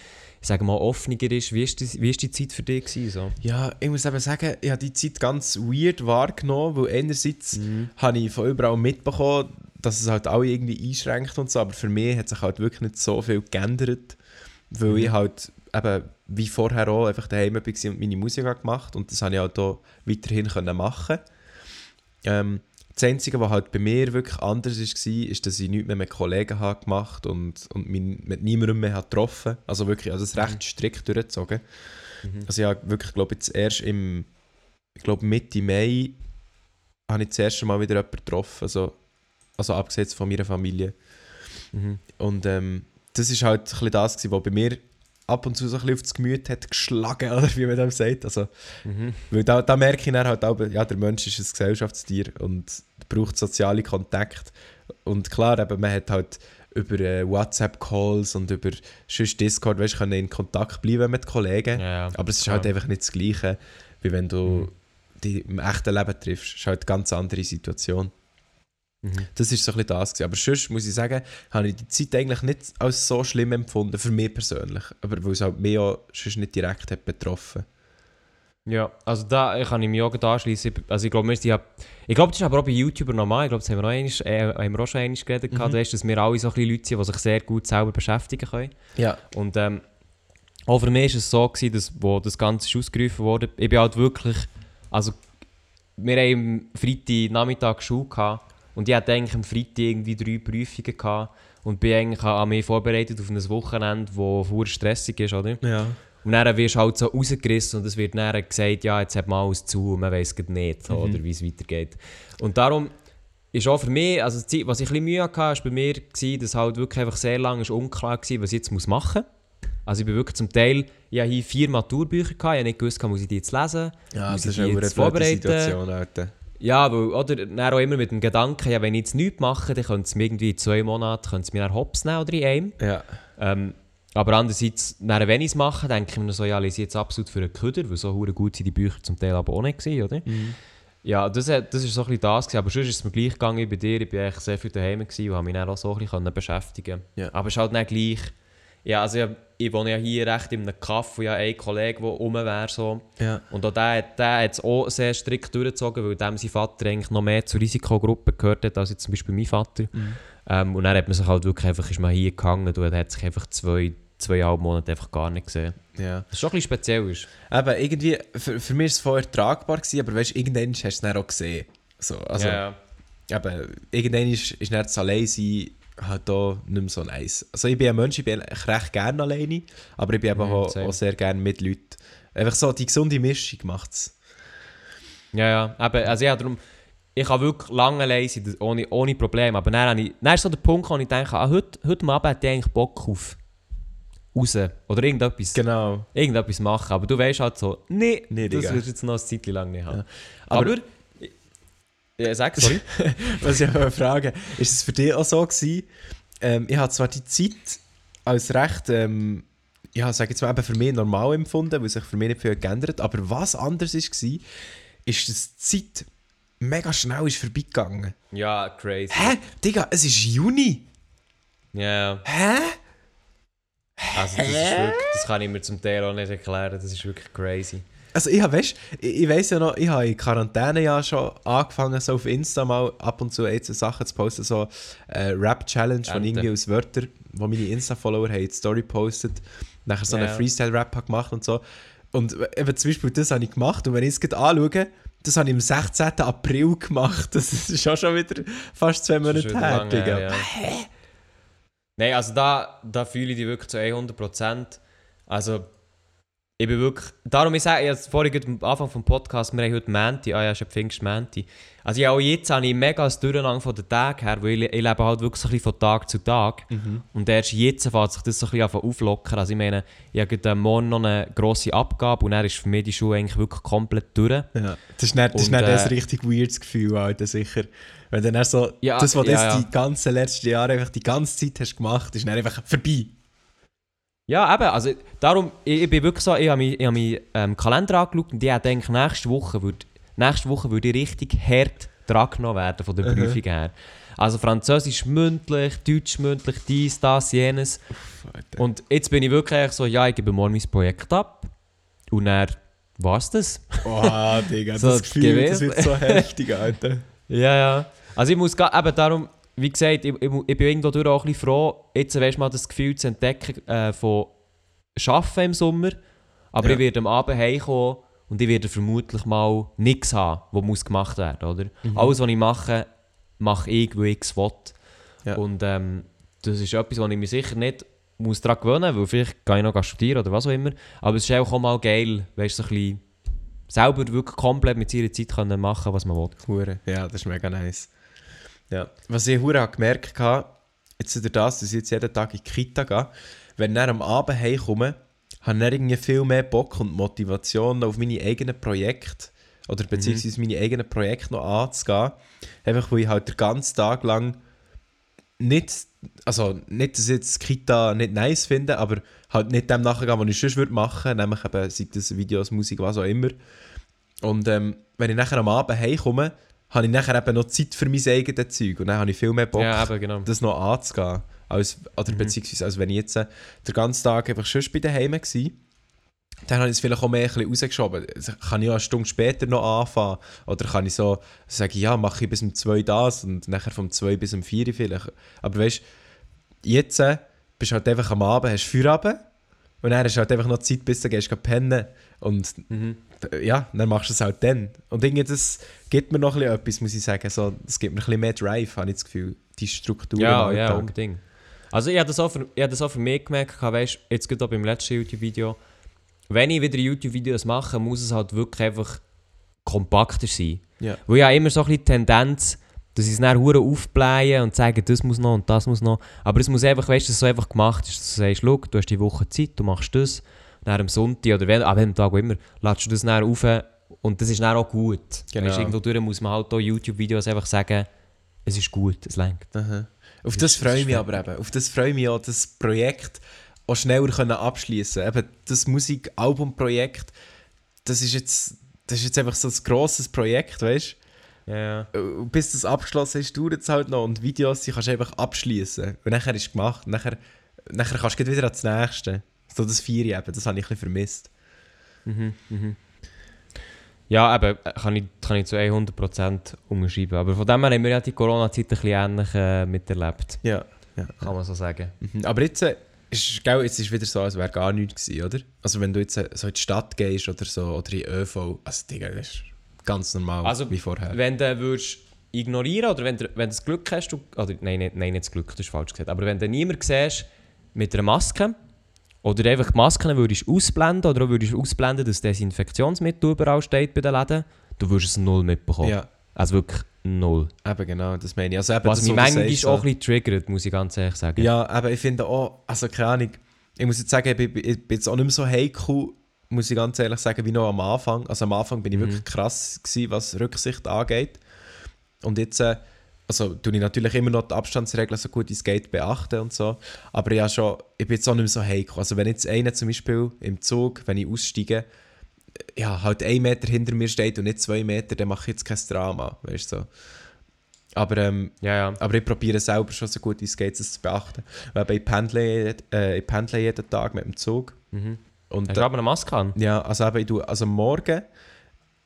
ich sage mal, offener ist. Wie ist die, wie ist die Zeit für dich gewesen, so? Ja, ich muss eben sagen, ich habe die Zeit ganz weird wahrgenommen, weil einerseits habe ich von überall mitbekommen, dass es halt alle irgendwie einschränkt und so, aber für mich hat sich halt wirklich nicht so viel geändert, weil ich halt eben wie vorher auch einfach daheim war und meine Musik habe gemacht und das habe ich halt auch weiterhin können machen ähm, das Einzige, was halt bei mir wirklich anders war, ist, dass ich nichts mehr mit Kollegen habe gemacht und, und mich mit niemandem mehr habe getroffen Also wirklich, also das recht strikt durchgezogen. Also ich habe wirklich, glaube jetzt erst im, ich glaube Mitte Mai, habe ich das erste Mal wieder jemanden getroffen, also, also abgesehen von meiner Familie. Mhm. Und ähm, das ist halt ein bisschen das, was bei mir ab und zu so ein bisschen auf das Gemüt hat geschlagen, <laughs> oder wie man dem sagt. Also, Mhm. weil da, da merke ich dann halt auch, ja, der Mensch ist ein Gesellschaftstier und braucht soziale Kontakte. Und klar, eben, man hat halt über äh, WhatsApp-Calls und über sonst Discord, weißt, können in Kontakt bleiben mit Kollegen. Ja, ja. Aber es ist klar. halt einfach nicht das Gleiche, wie wenn du die im echten Leben triffst. Es ist halt eine ganz andere Situation. Mhm. Das ist so ein bisschen das. Gewesen. Aber sonst muss ich sagen, habe ich die Zeit eigentlich nicht als so schlimm empfunden, für mich persönlich. Aber weil es halt mich auch sonst nicht direkt hat betroffen Ja, also da kann ich mich auch anschließen. Also ich glaube, ja, ich glaube, das ist aber auch bei YouTubern normal. Ich glaube, das haben wir, noch einmal, äh, haben wir auch schon einmal geredet, Mhm. mhm. weißt, dass wir alle so ein bisschen Leute sind, die sich sehr gut selber beschäftigen können. Ja. Und ähm, auch für mich war es so, gewesen, dass, wo das Ganze ist ausgerufen wurde, ich bin halt wirklich, also wir haben am Freitag Nachmittag Schule gehabt und ich hatte eigentlich am Freitag irgendwie drei Prüfungen gehabt und bin eigentlich an mich vorbereitet auf ein Wochenende, das sehr stressig ist, oder? Ja. Und dann wirst du halt so rausgerissen und es wird dann gesagt, ja, jetzt hat man alles zu und man weiß nicht, so, Mhm. oder wie es weitergeht. Und darum ist auch für mich, also Zeit, was ich ein bisschen Mühe hatte, war bei mir, gewesen, dass halt wirklich einfach sehr lange ist unklar war, was ich jetzt machen muss. Also ich bin wirklich zum Teil, ich hatte hier vier Maturbücher, gehabt, ich habe nicht gewusst, muss ich die jetzt lesen, Ja, muss das ich ist die eine jetzt vorbereiten. Situation, Alter. Ja, weil, oder dann auch immer mit dem Gedanken, ja, wenn ich jetzt nichts mache, dann könnte es mir irgendwie in zwei Monaten könnte es mir hops nehmen oder in einem. Ja. Ähm, aber andererseits, dann, wenn ich es mache, denke ich mir so, ja, lese ich jetzt absolut für einen Köder, weil so gut sind die Bücher zum Teil aber auch nicht gewesen, oder? Ja, das, hat- das ist so ein bisschen das gewesen. aber sonst ist es mir gleich gegangen wie bei dir. Ich war eigentlich sehr viel daheim und habe mich dann auch so ein bisschen beschäftigen Ja. Aber es ist halt nicht gleich. Ja, also ich, ich wohne ja hier recht in einem Kaff, wo ja ein Kollege, der rum wäre, so. Ja. Und auch der, der hat es auch sehr strikt durchgezogen, weil dem sein Vater eigentlich noch mehr zur Risikogruppe gehört hat, als jetzt zum Beispiel mein Vater. Ähm, und dann hat man sich halt wirklich einfach, ist man hier gehangen und hat sich einfach zwei, zweieinhalb Monate einfach gar nicht gesehen. ja. Das ist schon ein bisschen speziell. Ist. Eben, irgendwie, für, für mich war es vorher tragbar, gewesen, aber weißt, irgendwann hast du es dann auch gesehen. So, also, ja, ja. eben, irgendwann ist, ist dann das Alleinsein halt auch nicht mehr so nice. Also ich bin ein Mensch, ich bin recht gerne alleine, aber ich bin eben Mhm, auch, auch sehr gerne mit Leuten. Einfach so, die gesunde Mischung macht es. Ja, ja. Eben, also ja, darum, ich kann wirklich lange sein, das- ohne, ohne Probleme. Aber dann, habe ich, dann ist so der Punkt, wo ich denke, ah, heute, heute Abend hätte ich eigentlich Bock auf raus. Oder irgendetwas, Genau. irgendetwas machen. Aber du weißt halt so, nee, Nee, das wirst du jetzt noch eine Zeit lang nicht haben. Ja. Aber, Aber- ja, sag, sorry. <laughs> Was ich auch fragen ist es für dich auch so gewesen? Ähm, ich habe zwar die Zeit als recht, ähm, ja, sage jetzt mal eben für mich normal empfunden, weil sich für mich nicht viel geändert hat, aber was anders war, ist, dass die Zeit mega schnell ist vorbeigegangen. ja, crazy. Hä? Digga, es ist Juni. Ja, ja. Hä? Also das, ist wirklich, das kann ich mir zum Teil auch nicht erklären. Das ist wirklich crazy. Also ich weißt, ich, ich weiss ja noch, ich habe in Quarantäne ja schon angefangen, so auf Insta mal ab und zu jetzt Sachen zu posten, so äh, Rap-Challenge, ich irgendwie aus Wörtern, wo meine Insta-Follower haben, die Story postet, nachher so Ja. einen Freestyle-Rap gemacht und so. Und eben zum Beispiel das habe ich gemacht und wenn ich es gerade anschaue, das habe ich am 16. April gemacht. Das ist auch schon wieder fast zwei Monate her, Digga. ja. Nein, also da, da fühle ich dich wirklich zu 100%. Also, ich bin wirklich... Darum, ich sage, jetzt vorhin gerade am Anfang vom Podcast, wir haben heute Mänti, ah ja, ist ja Pfingst Mänti. Also ja, auch jetzt habe ich mega das Durcheinander von den Tagen her, weil ich, ich lebe halt wirklich so ein bisschen von Tag zu Tag. Und erst jetzt fängt sich das so ein bisschen auflockern. Also ich meine, ich habe morgen noch eine grosse Abgabe und dann ist für mich die Schule eigentlich wirklich komplett durch. Ja, das ist nicht, das ist nicht äh, richtig weirdes Gefühl, Alter, sicher. Wenn dann so, Ja, das, was du ja, ja. die ganzen letzten Jahre einfach die ganze Zeit hast gemacht, ist dann einfach vorbei. Ja, eben, also darum, ich, ich bin wirklich so, ich habe meinen hab meinen, ähm, Kalender angeschaut und ich denke, nächste Woche würde nächste Woche würde ich richtig hart dran genommen werden von der Mhm. Prüfung her. Also Französisch mündlich, Deutsch mündlich, dies, das, jenes. Alter. Und jetzt bin ich wirklich so, ja, ich gebe morgen mein Projekt ab und dann war's das. Oh, Digga, <laughs> So das Gefühl, das gewesen. wird so heftig, Alter. <laughs> Ja, ja. Also ich muss eben darum, wie gesagt, ich, ich, ich bin irgendwo durch auch ein bisschen froh, jetzt weißt du mal das Gefühl zu entdecken äh, von Arbeiten im Sommer. Aber Ja. ich werde am Abend heimkommen und ich werde vermutlich mal nichts haben, was muss gemacht werden oder? Mhm. Alles, was ich mache, mache ich, weil ich es will. Ja. Und ähm, das ist etwas, was ich mir sicher nicht muss daran gewöhnen muss, weil vielleicht kann ich noch studieren oder was auch immer. Aber es ist auch mal geil, weißt du, so ein bisschen selber wirklich komplett mit seiner Zeit können machen was man will. Hure. Ja, das ist mega nice. Ja. Was ich hure gemerkt habe, jetzt durch das, dass ich jetzt jeden Tag in die Kita gehe, wenn ich am Abend heimkomme, habe ich irgendwie viel mehr Bock und Motivation auf meine eigenen Projekte oder beziehungsweise meine eigenen Projekte noch anzugehen. Einfach, weil ich halt den ganzen Tag lang nicht, also nicht, dass ich jetzt Kita nicht nice finde, aber halt nicht dem nachgehen, was ich sonst würde machen, nämlich eben, sei das Videos, Musik, was auch immer. Und ähm, wenn ich nachher am Abend heimkomme, habe ich nachher eben noch Zeit für mein eigenes Zeug und dann habe ich viel mehr Bock, Ja, eben, genau. das noch anzugehen. Als, oder beziehungsweise, als wenn ich jetzt äh, den ganzen Tag einfach schon bei daheim war, dann habe ich es vielleicht auch mehr ein bisschen rausgeschoben. Also, Kann ich auch eine Stunde später noch anfangen? Oder kann ich so sagen, ja, mache ich bis um 2 das und nachher vom 2 bis um 4 vielleicht. Aber weißt du, jetzt äh, bist du halt einfach am Abend, hast Feierabend Und dann hast du halt einfach noch Zeit, bis du gehst gehst pennen. Und Mhm. ja, dann machst du es halt dann. Und irgendwie, das gibt mir noch ein bisschen etwas, muss ich sagen. So, das gibt mir ein bisschen mehr Drive, habe ich das Gefühl. Die Struktur Ja, ja, unbedingt. Also ich habe das auch für, ich habe das auch für mich gemerkt, weißt, jetzt gerade auch beim letzten YouTube-Video, wenn ich wieder YouTube-Videos mache, muss es halt wirklich einfach kompakter sein. Ja. Weil habe immer so ein bisschen die Tendenz, dass ich es dann hure aufblähen und sagen, das muss noch und das muss noch. Aber es muss einfach, weißt du, dass es so einfach gemacht ist, dass du sagst, schau, du hast die Woche Zeit, du machst das, dann am Sonntag oder wenn, an welchem Tag auch immer, lädst du das dann auf und das ist dann auch gut. Genau. Weißt, irgendwo durch muss man halt auch YouTube-Videos einfach sagen, es ist gut, es lenkt. Aha. Auf Das das, freue ich mich aber eben. Auf das freue ich mich auch, das Projekt auch schneller können abschließen. Eben das Musikalbumprojekt, das ist jetzt, das ist jetzt einfach so ein grosses Projekt, weißt Ja, ja. du? Und Bis das abgeschlossen ist, dauert es halt noch und Videos, die kannst du einfach abschließen. Und nachher ist es gemacht. Nachher, nachher kannst du wieder ans nächste. So das Vieri eben, das habe ich ein bisschen vermisst. Mhm, mhm. Ja, eben, äh, kann ich, kann ich zu 100% unterschreiben. Aber von dem her haben wir ja die Corona-Zeit ein bisschen ähnlich äh, miterlebt. Ja. ja. Kann man so sagen. Mhm. Aber jetzt äh, ist, gell, jetzt ist wieder so, als wäre gar nichts gewesen, oder? Also wenn du jetzt äh, so in die Stadt gehst oder so, oder in ÖV, also Digga, das ist ganz normal Also, wie vorher. Wenn du würdest ignorieren oder wenn du, wenn du das Glück hast, du, oder nein, nicht, nein, nicht das Glück, das ist falsch gesagt, aber wenn du niemanden siehst mit einer Maske oder einfach die Masken würdest ausblenden oder würdest ausblenden, dass Desinfektionsmittel überall steht bei den Läden, du würdest es null mitbekommen. Ja, Also wirklich null. eben genau, das meine ich. Also eben, Was mich manchmal sagst, auch ein bisschen triggert, muss ich ganz ehrlich sagen. Ja, aber ich finde auch, also keine Ahnung, ich muss jetzt sagen, ich bin, ich bin jetzt auch nicht mehr so heikel, muss ich ganz ehrlich sagen, wie noch am Anfang. Also am Anfang bin ich Mhm. wirklich krass gewesen, was Rücksicht angeht. Und jetzt, äh, also tue ich natürlich immer noch die Abstandsregeln so gut wie es geht beachten und so. Aber ja schon, ich bin jetzt auch nicht mehr so heikel. Also wenn jetzt einer zum Beispiel im Zug, wenn ich aussteige, ja, halt ein Meter hinter mir steht und nicht zwei Meter, dann mache ich jetzt kein Drama, weißt du so. Aber ähm, ja. ja. aber ich probiere selber schon so gut wie es geht, das zu beachten. Weil ich pendle, äh, ich pendle jeden Tag mit dem Zug. Mhm. Und, Hast du aber eine Maske an? äh, ja, also eben, ich tue, also am Morgen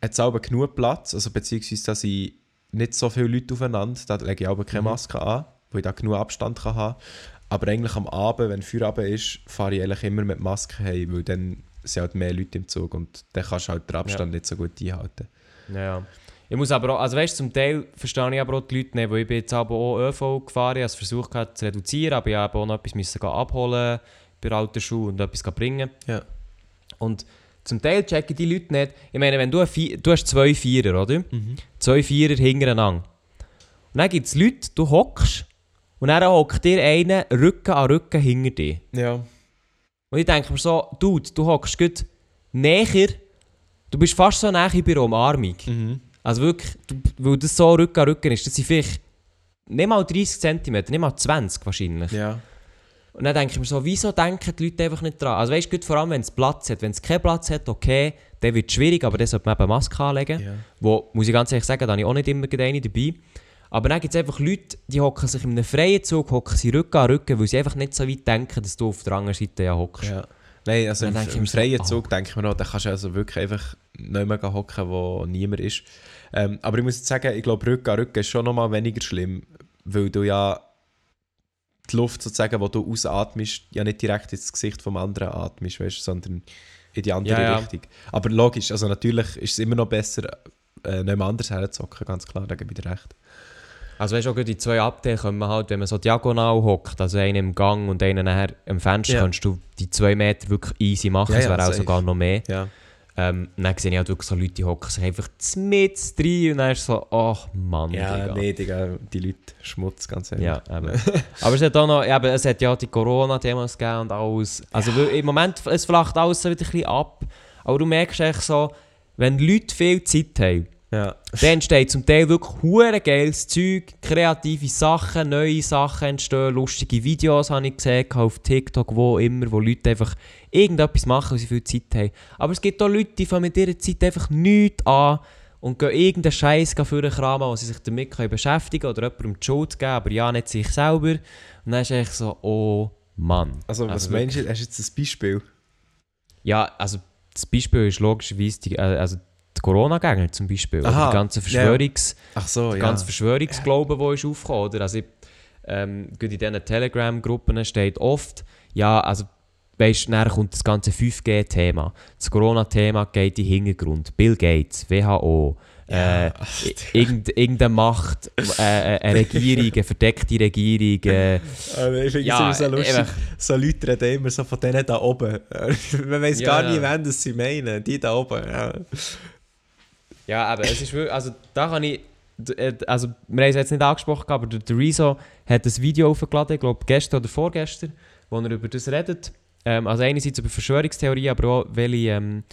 hat es genug Platz, also beziehungsweise da sind nicht so viele Leute aufeinander, da lege ich aber keine Mhm. Maske an, wo ich da genug Abstand kann haben Aber eigentlich am Abend, wenn Feierabend ist, fahre ich eigentlich immer mit Maske heim, weil dann sind halt mehr Leute im Zug und dann kannst du halt den Abstand nicht so gut einhalten. Ja, ja. Ich muss aber auch, also weißt du, zum Teil verstehe ich aber auch die Leute nicht, weil ich bin jetzt aber auch ÖV gefahren, ich habe versucht gehabt zu reduzieren, aber ich habe auch noch etwas müssen abholen bei alten Schule und etwas bringen. Ja. Und zum Teil checken die Leute nicht, ich meine, wenn du, Vier, du hast zwei Vierer, oder? Mhm. Zwei Vierer hintereinander. Und dann gibt es Leute, du hockst und dann hockt dir einer Rücken an Rücken hinter dir. Ja. Und ich denke mir so, Dude, du hockst gut näher, du bist fast so näher bei einer Umarmung. Mhm. Also wirklich, du, weil das so Rücken an Rücken ist, das sind vielleicht nicht mal 30 cm, nicht mal 20 wahrscheinlich. Ja. Und dann denke ich mir so, wieso denken die Leute einfach nicht dran? Also weißt du, vor allem wenn es Platz hat. Wenn es keinen Platz hat, okay, dann wird es schwierig, aber dann sollte man eben Maske anlegen. Ja. Wo, muss ich ganz ehrlich sagen, da habe ich auch nicht immer eine dabei. Aber dann gibt es einfach Leute, die hocken sich in einem freien Zug, hocken sie Rücken an Rücken, weil sie einfach nicht so weit denken, dass du auf der anderen Seite ja hockst. Ja. Nein, also im, im mir so, freien oh. Zug denke ich mir noch, da kannst du also wirklich einfach nicht mehr hocken, wo niemand ist. Ähm, aber ich muss jetzt sagen, ich glaube, Rücken an Rücken ist schon noch mal weniger schlimm, weil du ja die Luft sozusagen, die du ausatmest, ja nicht direkt ins Gesicht vom anderen atmest, weißt, sondern in die andere Ja, ja. Richtung. Aber logisch, also natürlich ist es immer noch besser, äh, nicht mehr anders herzocken, ganz klar, da gebe ich dir recht. Also weißt du, auch die zwei Abteile können wir halt, wenn man so diagonal hockt, also einen im Gang und einen nachher am Fenster, Ja. kannst du die zwei Meter wirklich easy machen, Ja, es ja, wäre auch sogar noch mehr. Ja. Ähm, dann sehe ich halt wirklich so Leute, die hocken sich einfach mit rein und dann ist so, ach Mann, Ja, Digga. nee, Digga, die Leute Schmutz, ganz ehrlich. Ja, eben. Aber es hat auch noch, eben, es hat ja die Corona-Themas gegeben und alles. Also weil im Moment, es flacht alles so wieder ein bisschen ab. Aber du merkst echt so, wenn Leute viel Zeit haben, Ja. dann entsteht zum Teil wirklich hure geiles Zeug, kreative Sachen, neue Sachen entstehen, lustige Videos habe ich gesehen auf TikTok, wo immer, wo Leute einfach irgendetwas machen, weil sie viel Zeit haben. Aber es gibt auch Leute, die fangen mit ihrer Zeit einfach nichts an und gehen irgendeinen Scheiß für einen Kram an, wo sie sich damit können beschäftigen können oder jemandem die Schuld geben, aber ja nicht sich selber. Und dann ist echt so, oh Mann. Also, was meinst du, hast du jetzt ein Beispiel? Ja, also das Beispiel ist logischerweise die, äh, also die Corona-Gegner zum Beispiel. Oder Aha, die ganze ja. Verschwörungs... Ach so, ja. ganze Verschwörungsglauben, der ist aufgekommen. Oder? Also, ich, ähm, in diesen Telegram-Gruppen steht oft, ja, also weißt, dann kommt das ganze 5G-Thema. Das Corona-Thema geht in den Hintergrund. Bill Gates, WHO, Ja, äh, irgend, irgendeine Macht, äh, äh, eine Regierung, eine verdeckte Regierung. Äh, Aber ich finde Ja, es immer so lustig. einfach. So Leute reden immer so von denen da oben. <laughs> Man weiß Ja, gar ja. nicht, wen das sie meinen. Die da oben. Ja. Aber es ist wirklich, also da kann ich, äh, also wir haben es jetzt nicht angesprochen, aber der, der Rezo hat ein Video aufgeladen, ich glaube gestern oder vorgestern, wo er über das redet. Ähm, also einerseits über Verschwörungstheorien, aber auch welche, ähm,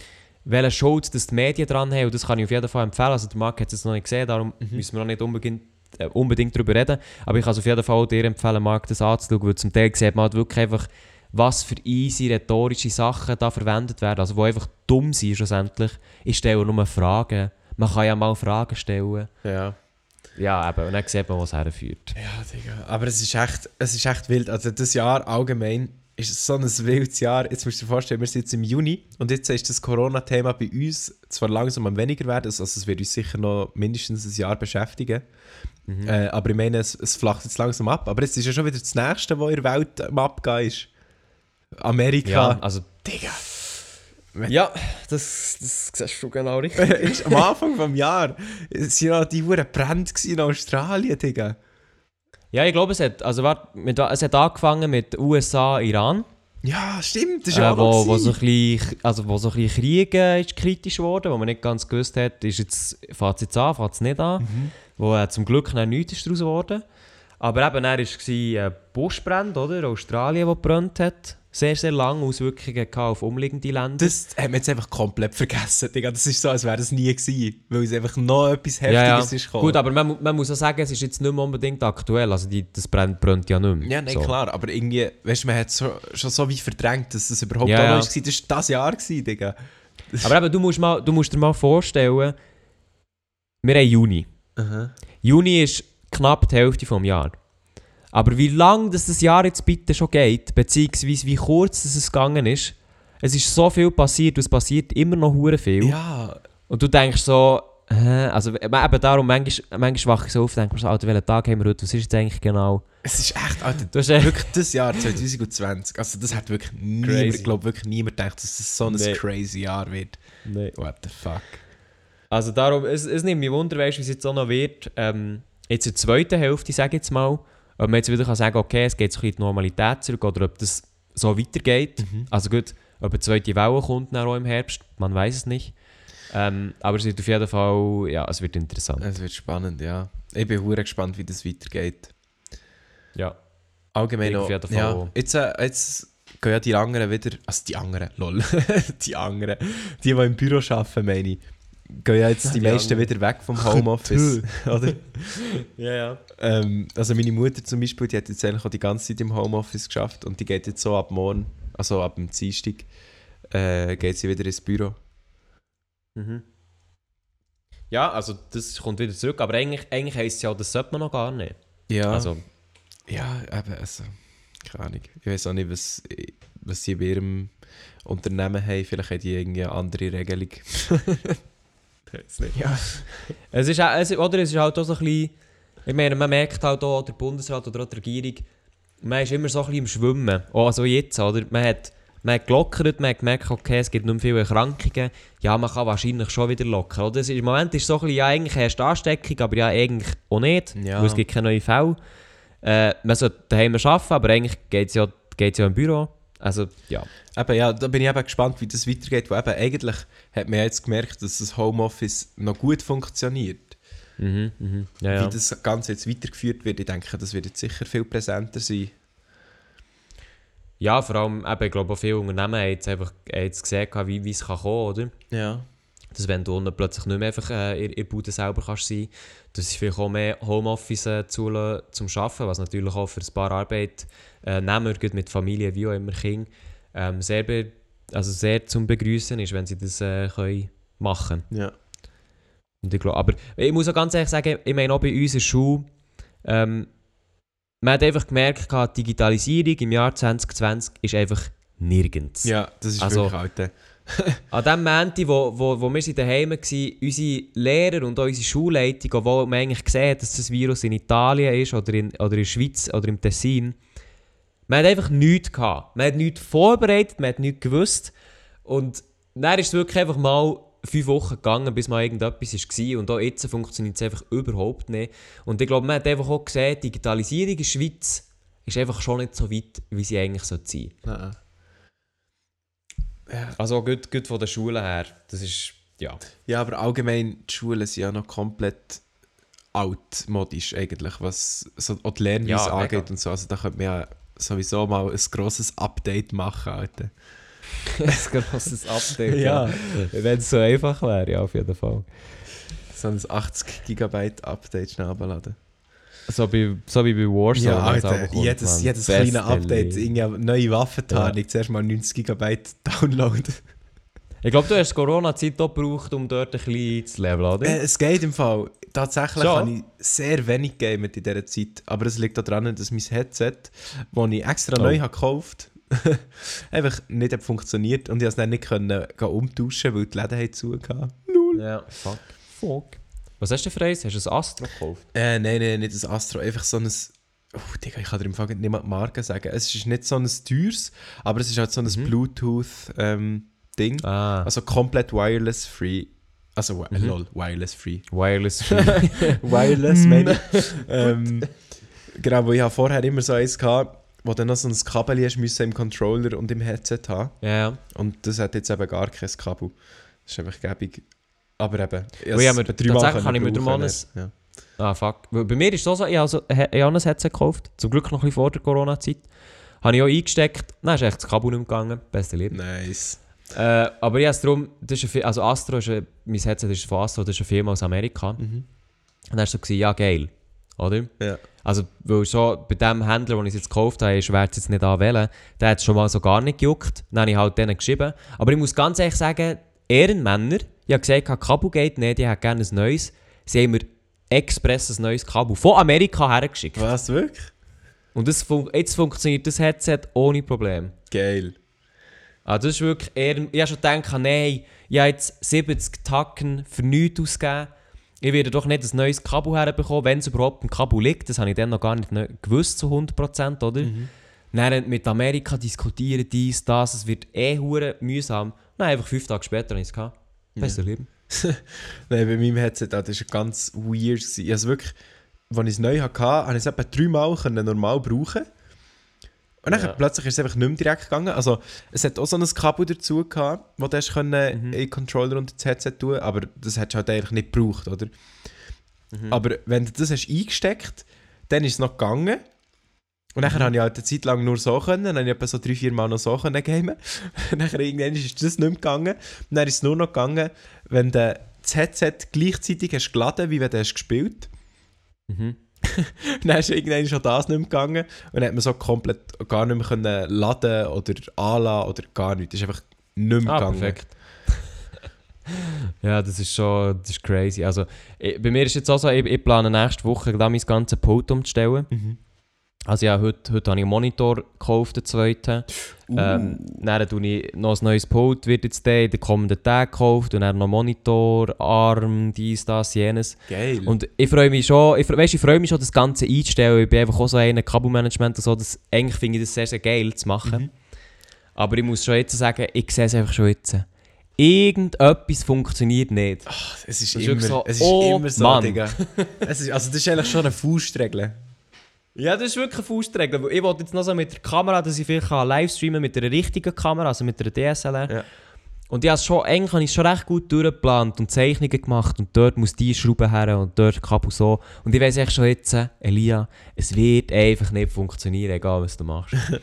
welche Schuld das die Medien dran haben und das kann ich auf jeden Fall empfehlen. Also der Marc hat es noch nicht gesehen, darum müssen wir noch nicht unbedingt, äh, unbedingt darüber reden, aber ich kann es auf jeden Fall auch dir empfehlen, Marc, das anzuschauen, weil zum Teil sieht man halt wirklich einfach, was für easy rhetorische Sachen da verwendet werden, also die einfach dumm sind schlussendlich. Ich stelle nur Fragen. Man kann ja mal Fragen stellen. ja. Ja, eben. Und dann sieht man, was herführt. Ja, Digga. Aber es ist, echt, es ist echt wild. Also das Jahr allgemein ist so ein wildes Jahr. Jetzt musst du dir vorstellen, wir sind jetzt im Juni und jetzt ist das Corona-Thema bei uns zwar langsam am weniger werden, also es wird uns sicher noch mindestens ein Jahr beschäftigen. Äh, aber ich meine, es, es flacht jetzt langsam ab. Aber es ist ja schon wieder das Nächste, was in der Welt am Abgehen ist. Amerika. Ja, also... Digga. Ja, das, das siehst du genau richtig. <laughs> Ist am Anfang des Jahres es waren ja die Uhren Brände in Australien, Digga. Ja, ich glaube, es hat, also, mit, es hat angefangen mit USA, Iran. Ja, stimmt, das ist äh, auch wo, so ein bisschen, also wo so ein bisschen Krieg äh, ist kritisch wurde, wo man nicht ganz gewusst hat, ist jetzt, fängt es jetzt an, fängt es nicht an. Mhm. Wo äh, zum Glück noch nichts ist daraus geworden. Aber eben, dann war es äh, Buschbrand, oder? Australien, wo gebrannt hat. Sehr, sehr lange Auswirkungen auf umliegende Länder. Das hat man jetzt einfach komplett vergessen, Digga. Das ist so, als wäre das nie gewesen, weil es einfach noch etwas Heftiges ja, ja. ist gekommen. Gut, aber man, man muss auch sagen, es ist jetzt nicht mehr unbedingt aktuell. Also die, das brennt, brennt ja nicht mehr. ja, nein, So. klar, aber irgendwie, weißt du, man hat so, schon so wie verdrängt, dass das überhaupt Ja, noch ja. gewesen. Das war das Jahr, gewesen, Digga. <laughs> Aber eben, du musst, mal, du musst dir mal vorstellen, wir haben Juni. Aha. Juni ist knapp die Hälfte vom Jahr. Aber wie lange das, das Jahr jetzt bitte schon geht, beziehungsweise wie kurz das es gegangen ist, es ist so viel passiert und es passiert immer noch hure viel. Ja, Und du denkst so, hä? also eben darum, manchmal, manchmal wache ich so auf und denke mir so, Alter, welchen Tag haben wir heute, was ist jetzt eigentlich genau? es ist echt, Alter, Du hast wirklich das Jahr 2020, also das hat wirklich niemand, ich glaube wirklich niemand gedacht, dass das so ein Nee. crazy Jahr wird. nee. What the fuck. Also darum, es, es nimmt mich wunder, weißt, wie es jetzt auch noch wird. Ähm, jetzt in der zweiten Hälfte, sage ich jetzt mal, ob man jetzt wieder kann sagen okay, es geht so in die Normalität zurück oder ob das so weitergeht. Also gut, ob eine zweite Welle kommt auch im Herbst, man weiß es nicht. Ähm, aber es wird auf jeden Fall, ja, es wird interessant. Es wird spannend, ja. Ich bin hure gespannt, wie das weitergeht. Ja. Allgemein Fall ja, auch. jetzt, äh, jetzt gehen ja die anderen wieder, also die anderen, lol, <laughs> die anderen, die, die im Büro arbeiten, meine ich, gehen ja jetzt die, Die meisten wieder weg vom Homeoffice, <laughs> oder? Ja, ja. Ähm, also meine Mutter zum Beispiel, die hat jetzt eigentlich auch die ganze Zeit im Homeoffice geschafft und die geht jetzt so ab morgen, also ab dem Dienstag, äh, geht sie wieder ins Büro. Mhm. Ja, also das kommt wieder zurück, aber eigentlich, eigentlich heisst es ja, das sollte man noch gar nicht. Ja, Also, ja, eben, also, keine Ahnung. Ich weiß auch nicht, was, was sie bei ihrem Unternehmen haben. Vielleicht haben die irgendwie eine andere Regelung. <laughs> nicht. Ja. Es ist, auch, es, oder es ist halt auch so ein bisschen, ich meine, man merkt halt auch, der Bundesrat oder auch die Regierung, man ist immer so ein bisschen im Schwimmen. Auch also jetzt, oder? Man hat, man hat gelockert, man hat gemerkt, okay, es gibt nicht mehr viele Erkrankungen. Ja, man kann wahrscheinlich schon wieder lockern. Oder? Ist, Im Moment ist es so ein bisschen, ja, eigentlich erst Ansteckung, aber ja, eigentlich auch nicht, Ja. weil es gibt keine neuen Fälle. Äh, man sollte daheim arbeiten, aber eigentlich geht es ja, geht's ja im Büro. Also, ja. Eben, ja, da bin ich eben gespannt, wie das weitergeht. Weil eben eigentlich hat man jetzt gemerkt, dass das Homeoffice noch gut funktioniert. Mhm, mhm. Ja, ja. Wie das Ganze jetzt weitergeführt wird, ich denke, das wird jetzt sicher viel präsenter sein. ja, vor allem, eben, ich glaube, auch viele Unternehmen haben jetzt einfach haben jetzt gesehen, wie, wie es kann kommen oder? Ja. Dass wenn du plötzlich nicht mehr einfach äh, in, in der Bude selber kannst sein, dass sie vielleicht auch mehr Homeoffice äh, zulassen zum Arbeiten, was natürlich auch für ein paar Arbeitnehmer, gut mit Familie wie auch immer Kind, ähm, sehr, also sehr zum Begrüßen ist, wenn sie das äh, können machen Ja. Und ich glaub, aber ich muss auch ganz ehrlich sagen, ich meine auch bei uns in der Schule, ähm, man hat einfach gemerkt, die Digitalisierung im Jahr 2020 ist einfach nirgends. Ja, das ist Also- wirklich alte. <laughs> An dem Moment, wo, wo, wo wir daheim waren, unsere Lehrer und auch unsere Schulleitung, obwohl man eigentlich gesehen hat, dass das Virus in Italien ist oder in, oder in der Schweiz oder im Tessin, Man hat einfach nichts gehabt. Man hat nichts vorbereitet, man hat nichts gewusst. Und dann ist es wirklich einfach mal fünf Wochen gegangen, bis mal irgendetwas war. Und auch jetzt funktioniert es einfach überhaupt nicht. Und ich glaube, man hat einfach auch gesehen, die Digitalisierung in der Schweiz ist einfach schon nicht so weit, wie sie eigentlich sein sollte. Nein. Also gut, gut von der Schule her. Das ist, ja. Ja, aber allgemein, die Schulen sind ja noch komplett altmodisch eigentlich, was so auch die Lernweise Ja, mega. angeht und so. Also da könnte man ja sowieso mal ein grosses Update machen, Alter. <laughs> Ein grosses Update. Ja. Wenn es so einfach wäre, ja, auf jeden Fall. So ein 80 GB Update schnell abladen. So, bei, so wie bei Warzone. Ja, Alter, jedes, jedes kleine Update, Lied. irgendwie neue Waffentarnung, zuerst mal 90 GB <laughs> Download. Ich glaube, du hast Corona-Zeit auch gebraucht, um dort ein bisschen zu leveln, oder? Äh, es geht im Fall. Tatsächlich Schon? habe ich sehr wenig gegamet in dieser Zeit. Aber es liegt daran, dass mein Headset, das ich extra Oh. neu habe gekauft habe, <laughs> einfach nicht hat funktioniert. Und ich konnte es dann nicht können, umtauschen, weil die Läden haben zugehört. Ja, fuck. Fuck. Was hast du für eins? Hast du ein Astro gekauft? Äh, nein, nein, nicht das Astro. Einfach so ein... Oh, Digga, ich kann dir im Fall nicht mal die Marke sagen. Es ist nicht so ein teures, aber es ist halt so ein Mhm. Bluetooth-Ding. Ah, Also komplett wireless free. Also, Mhm. lol, wireless free. <laughs> Wireless <laughs> Wireless, meine ich. <laughs> ähm, genau, wo ich habe vorher immer so eins hatte, wo dann noch so ein Kabel hast müssen im Controller und im Headset haben. ja, ja. Und das hat jetzt eben gar kein Kabel. Das ist einfach gäbig. Aber eben, ich aber dreimal tatsächlich habe ich mir mal ja. Ah, fuck. Weil Bei mir ist es so, ich habe, also, ich habe ein Headset gekauft. Zum Glück noch ein bisschen vor der Corona-Zeit. Habe ich auch eingesteckt. Dann ist echt das Kabel nicht mehr gegangen. Beste Liebe. Nice. Äh, aber ja, es darum, das ist eine, Fi- also Astro ist ein, mein Headset ist von Astro, das ist eine Firma aus Amerika. Mhm. Und dann hast du so gesagt, ja geil, oder? Ja. Also, weil schon bei dem Händler, den ich es jetzt gekauft habe, ist schwer es jetzt nicht anwählen, der hat es schon mal so gar nicht gejuckt. Dann habe ich halt denen geschrieben. Aber ich muss ganz ehrlich sagen, Ehrenmänner, ich habe gesagt, Kabel geht nicht, ich hätte gerne ein neues. Sie haben mir express ein neues Kabel von Amerika hergeschickt. Was, wirklich? Und das fun jetzt funktioniert das Headset ohne Problem. Geil. Also das ist wirklich eher, ich habe schon gedacht, nein, ich habe jetzt 70 Tacken für nichts ausgegeben. Ich werde doch nicht ein neues Kabel herbekommen, wenn es überhaupt ein Kabel liegt. Das habe ich dann noch gar nicht gewusst, zu 100%, oder? Dann mit Amerika diskutieren, dies, das, es wird eh hure mühsam. Nein, einfach fünf Tage später habe ich es gehabt. Besser Leben. <laughs> Nein, bei meinem Headset, das war ganz weird. Ich habe es wirklich, als ich es neu hatte, habe ich es etwa dreimal normal brauchen Und dann Ja. plötzlich ist es einfach nicht mehr direkt gegangen. Also, es hat auch so ein Kabel dazu gehabt, wo du hast können in den Controller und ins Headset tun aber das hättest du halt eigentlich nicht gebraucht, oder? Aber wenn du das hast eingesteckt dann ist es noch gegangen. Und dann habe ich halt eine Zeit lang nur so können, dann habe ich etwa so drei, vier Mal noch so können gamen. <laughs> Und dann irgendwann ist das nicht mehr gegangen. Und dann ist es nur noch gegangen, wenn du das Headset gleichzeitig hast geladen, wie wenn du hast gespielt Mhm. <laughs> dann ist irgendwann schon das nicht mehr gegangen. Und dann hat man so komplett gar nicht mehr können laden oder anladen oder gar nichts. Das ist einfach nicht mehr Ah, gegangen. perfekt. <laughs> ja, das ist schon das ist crazy. Also, ich, bei mir ist jetzt auch so, ich, ich plane nächste Woche da mein ganzes Pult umzustellen. Mhm. Also ja, heute, heute habe ich einen Monitor gekauft, den zweiten. Ähm, dann tue ich noch ein neues Pult, wird jetzt der in den kommenden Tagen gekauft. Und dann noch Monitor, Arm, dies, das, jenes. Geil. Und ich freue mich schon, ich, weißt, ich freue mich schon, das Ganze einzustellen. Ich bin einfach auch so einer, Kabelmanagement und so. Das, eigentlich finde ich das sehr, sehr geil zu machen. Mhm. Aber ich muss schon jetzt sagen, ich sehe es einfach schon jetzt. Irgendetwas funktioniert nicht. es ist, das immer, so, es ist oh immer so, Mann. Digga. <laughs> Es ist, also das ist eigentlich schon eine Faustregel. Ja, das ist wirklich eine Faustregel. Ich wollte jetzt noch so mit der Kamera, dass ich vielleicht kann live streamen mit einer richtigen Kamera, also mit einer DSLR. Ja. Und es schon, eigentlich habe ich schon recht gut durchgeplant und Zeichnungen gemacht und dort muss die Schraube her und dort Kabel so. Und ich weiß echt schon jetzt, Elia, es wird einfach nicht funktionieren, egal was du machst. <laughs>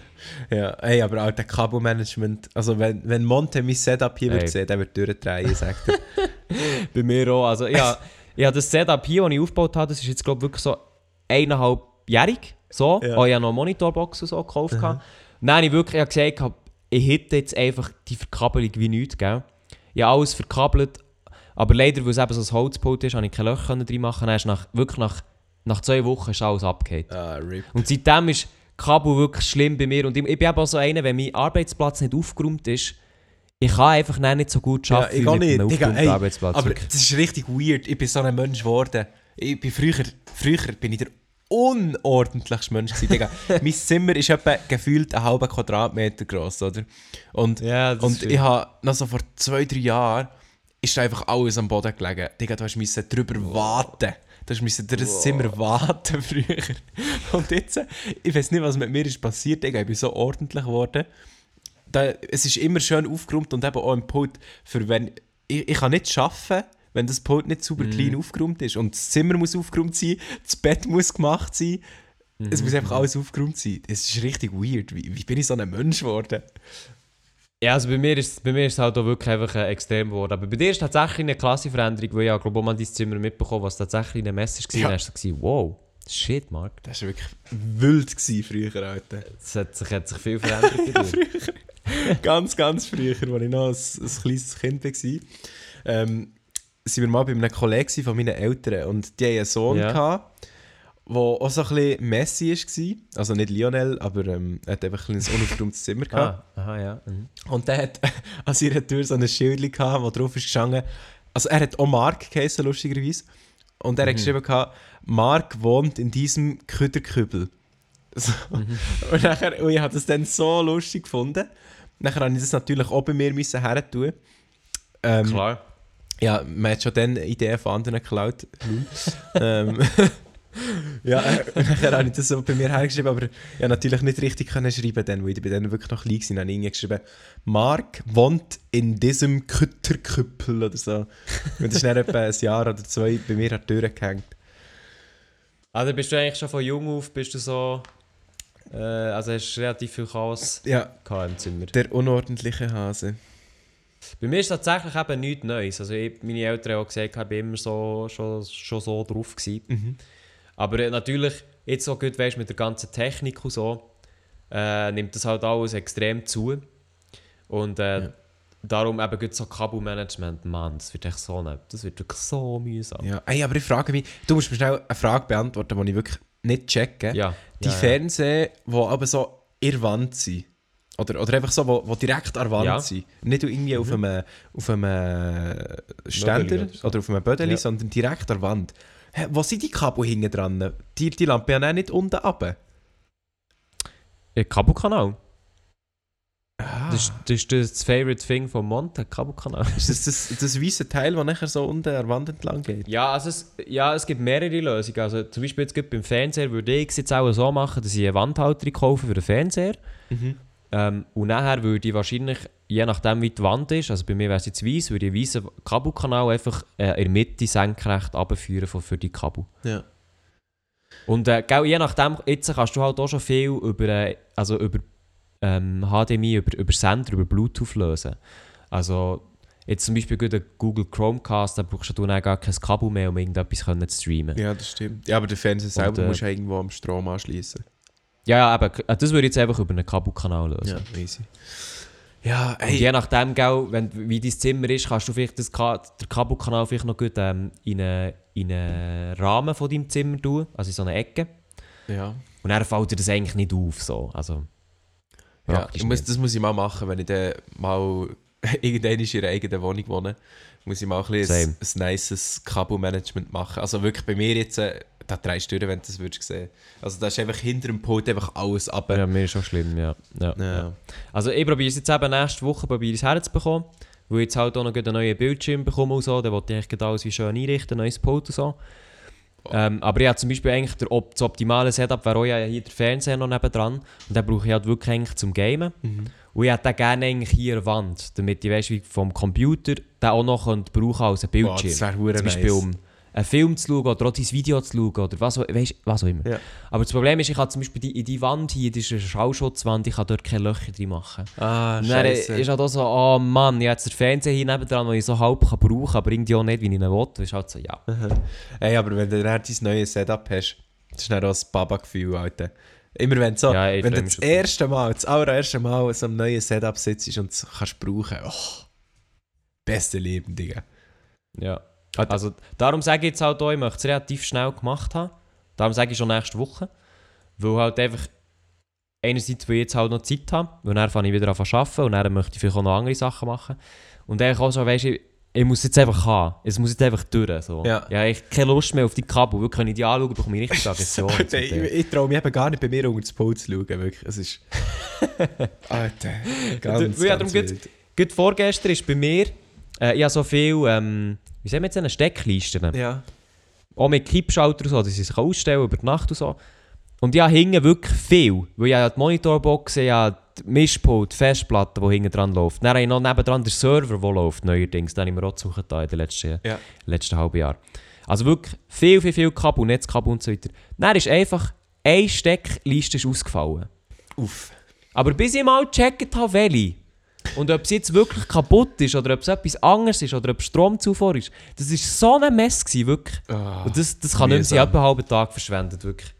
Ja, ey, aber auch der Kabelmanagement, also wenn, wenn Monte mein Setup hier wird sehen, der wird durchdrehen, sagt er. <laughs> Bei mir auch. Also, ja, habe das Setup hier, das ich aufgebaut habe, das ist jetzt glaube ich wirklich so eineinhalbjährig. So. Ja. Ich habe noch eine Monitorbox und so gekauft. gehabt. Dann habe ich wirklich ich gesagt, ich hätte jetzt einfach die Verkabelung wie nichts, gell? Ich habe alles verkabelt, aber leider, weil es eben so ein Holzpult ist, habe ich keine Löcher drin machen. Dann ist nach, wirklich nach, nach zwei Wochen ist alles abgehakt. ah. Und seitdem ist Kabel wirklich schlimm bei mir. Und ich, ich bin eben auch so einer, wenn mein Arbeitsplatz nicht aufgeräumt ist, ich kann einfach nicht so gut Ja, arbeiten ich wie auch mit nicht. Digga, ey, Arbeitsplatz. aber wirklich. das ist richtig weird. Ich bin so ein Mensch geworden. Ich bin früher, früher bin ich der unordentlichste Mensch gewesen, Digga. <laughs> mein Zimmer ist etwa gefühlt einen halben Quadratmeter groß, oder? Und, Ja, das und ich habe noch so vor zwei, drei Jahren ist einfach alles am Boden gelegen. Digga, du müssen drüber warten. Du durch das Zimmer warten <laughs> früher. Und jetzt, ich weiß nicht, was mit mir ist passiert, Digga. Ich bin so ordentlich geworden. Da, es ist immer schön aufgeräumt und eben auch im Pult, für wenn, ich, ich kann nicht arbeiten, wenn das Pult nicht super clean aufgeräumt ist. Und das Zimmer muss aufgeräumt sein, das Bett muss gemacht sein. Es muss einfach alles aufgeräumt sein. Es ist richtig weird. Wie, wie bin ich so ein Mensch geworden? Ja, also bei mir ist, bei mir ist es halt auch wirklich einfach äh, extrem geworden. Aber bei dir ist tatsächlich eine Klassenveränderung, wo ich ja, glaube ich, auch mal dein Zimmer mitbekommen was tatsächlich eine Message war. Ja. Ja. Dann hast du gesagt, wow, shit, Mark. Das war wirklich wild gewesen früher, Alter. Es hat sich, hat sich viel verändert bei <laughs> dir. ganz, ganz früher, als ich noch ein, ein kleines Kind war, ähm, sind wir mal bei einem Kollegen von meinen Eltern und die hatten einen Sohn, Ja. gehabt, der auch so ein bisschen Messi war. Also nicht Lionel, aber ähm, er hat einfach ein, ein unaufgeräumtes Zimmer gehabt. ah, aha, ja. Mhm. Und der hat <laughs> an seiner Tür so ein Schild gehabt, wo drauf ist gestanden, also er hat auch Mark geheißen, lustigerweise. Und er hat geschrieben gehabt, Mark wohnt in diesem Küderkübel. <laughs> So. Und, nachher, und ich habe das dann so lustig gefunden. Nachher habe ich das natürlich auch bei mir müssen her tun. Ähm, Klar. Ja, man hat schon dann Ideen von anderen geklaut. ähm, <laughs> ja, äh, nachher habe ich das so bei mir hergeschrieben, aber ja, natürlich nicht richtig können schreiben, dann, weil ich bei denen wirklich noch klein war. Dann habe ich geschrieben, Mark wohnt in diesem Kütterküppel oder so. Und das ist dann etwa ein Jahr oder zwei bei mir an die Tür gehängt. Also bist du eigentlich schon von jung auf, bist du so... Äh, also hast du relativ viel Chaos Ja, gehabt im Zimmer. der unordentliche Hase. Bei mir ist tatsächlich eben nichts Neues. Also ich, meine Eltern haben auch gesagt, ich bin immer so, schon, schon so drauf gewesen. Aber äh, natürlich, jetzt so gut weißt, mit der ganzen Technik und so, äh, nimmt das halt alles extrem zu. Und äh, darum eben gut so Kabelmanagement, Mann, das wird echt so ne, das wird wirklich so mühsam. Ja, ey, aber ich frage mich, du musst mir schnell eine Frage beantworten, die ich wirklich nicht checke. Ja, Die ja, ja. Fernseher, die aber so in der Wand sind. Oder, oder einfach so, wo, wo direkt an der Wand Ja. Mhm. sind. Nicht irgendwie auf einem, auf einem Ständer Bödeli oder so. oder auf einem Bödeli, Ja. sondern direkt an der Wand. Hä, wo sind die Kabel hinten dran? Die, die Lampe ja nicht unten runter. Ja, Kabelkanal. Ah. Das, das ist das Favorite Thing von Monte, Kabelkanal. <laughs> Ist das das, das weiße Teil, das nachher so unten an der Wand entlang geht? Ja, also es, ja, es gibt mehrere Lösungen. Also zum Beispiel jetzt beim Fernseher würde ich es jetzt auch so machen, dass ich eine Wandhalterung kaufe für den Fernseher. Mhm. Ähm, und nachher würde ich wahrscheinlich, je nachdem wie die Wand ist, also bei mir wäre es jetzt weiss, würde ich einen weißen Kabelkanal einfach äh, in der Mitte senkrecht runterführen für, für die Kabel. Ja. Und äh, gell, je nachdem, jetzt kannst du halt auch schon viel über, äh, also über ähm, HDMI, über, über Sender, über Bluetooth lösen. Also jetzt zum Beispiel ein Google Chromecast, da brauchst du dann gar kein Kabel mehr, um irgendetwas zu streamen. ja, das stimmt. Ja, aber der Fernseher selber äh, musst du irgendwo am Strom anschließen. Ja, aber äh, das würde ich jetzt einfach über einen Kabelkanal lösen. Ja, easy. Ja, Und ey. je nachdem, gell, wenn, wie dein Zimmer ist, kannst du vielleicht das Ka den Kabelkanal vielleicht noch gut ähm, in einen in einen Rahmen von deinem Zimmer tun, also in so eine Ecke. Ja. Und dann fällt dir das eigentlich nicht auf. So. Also, Ja, muss, das muss ich mal machen, wenn ich dann mal <laughs> irgendwann in einer eigenen Wohnung wohne. Muss ich mal ein, bisschen ein, ein nices Kabelmanagement machen. Also wirklich bei mir jetzt, äh, da drei Stunden, wenn du das würdest sehen. Also da ist einfach hinter dem Pult einfach alles ab. Ja, mir ist schon schlimm, ja. ja, Ja. ja. Also ich probiere es jetzt eben nächste Woche probiere ich es herzubekommen, weil ich jetzt halt auch noch einen neuen Bildschirm bekomme und so, dann wollte ich eigentlich alles wie schön einrichten, neues Pult und so. Ähm, aber ich habe zum Beispiel eigentlich der, das optimale Setup wäre auch ja hier der Fernseher noch nebendran und den brauche ich halt wirklich eigentlich zum Gamen. Und ich hätte den gerne eigentlich hier an der Wand, damit ich weißt, wie vom Computer den auch noch brauchen als ein Bildschirm. das wäre hure zum Beispiel nice. um einen Film zu schauen oder auch dein Video zu schauen oder was, auch- weisst, was auch immer. Ja. Aber das Problem ist, ich kann zum Beispiel die, in die Wand hier, das ist eine Schallschutzwand, ich kann dort keine Löcher drin machen. Ah, Und dann ist halt auch so, oh Mann, ich habe jetzt den Fernseher hier nebendran, den ich so halb kann brauchen kann, aber irgendwie auch nicht, wie ich ihn will. Das ist halt so, ja. Ey, aber wenn du dann dein neues Setup hast, das ist dann auch das Baba-Gefühl, Alter. Immer wenn du so, Ja, wenn du das erste Mal, das allererste Mal so am neuen Setup sitzt und es kannst brauchen, oh, beste Leben, Digga. ja. Also darum sage ich jetzt halt auch, ich möchte es relativ schnell gemacht haben. Darum sage ich schon nächste Woche. Weil halt einfach, einerseits, weil ich jetzt halt noch Zeit habe, weil dann fange ich wieder an zu arbeiten und dann möchte ich vielleicht auch noch andere Sachen machen. Und eigentlich auch so, weißt du, ich muss jetzt einfach haben. Es muss jetzt einfach durch. So. Ja. Ja, ich habe keine Lust mehr auf die Kabel. Wirklich, wenn ich die anschaue, bekomme ich richtig <laughs> Aggression. Ich, ich traue mich eben gar nicht bei mir unter das Pult zu schauen, wirklich. Es ist... <laughs> Alter, ganz, ja, ganz darum wild. Gut vorgestern ist bei mir, äh, ich habe so viel, ähm, wie sagen wir jetzt, eine Stecklisten. Ja. Auch mit Kippschalter so, dass ich sich ausstellen über die Nacht und so. Und habe hinten wirklich viel. Weil ich habe die Monitorbox, habe die Mischpult, die Festplatte, die hinten dran läuft. Dann habe ich noch nebendran den Server, der läuft, neuerdings. Den habe ich mir auch gesucht in den letzten, Ja. letzten halben Jahr. Also wirklich viel, viel, viel Kabel, Netzkabel und so weiter. Dann ist einfach eine Steckliste ist ausgefallen. Uff. Aber bis ich mal gecheckt habe, welche. Und ob es jetzt wirklich kaputt ist oder ob es etwas anderes ist oder ob Stromzufuhr ist. Das war so ein Mess, gewesen, wirklich. Ah, Und das, das kann nicht sein, etwa einen halben Tag verschwendet, wirklich.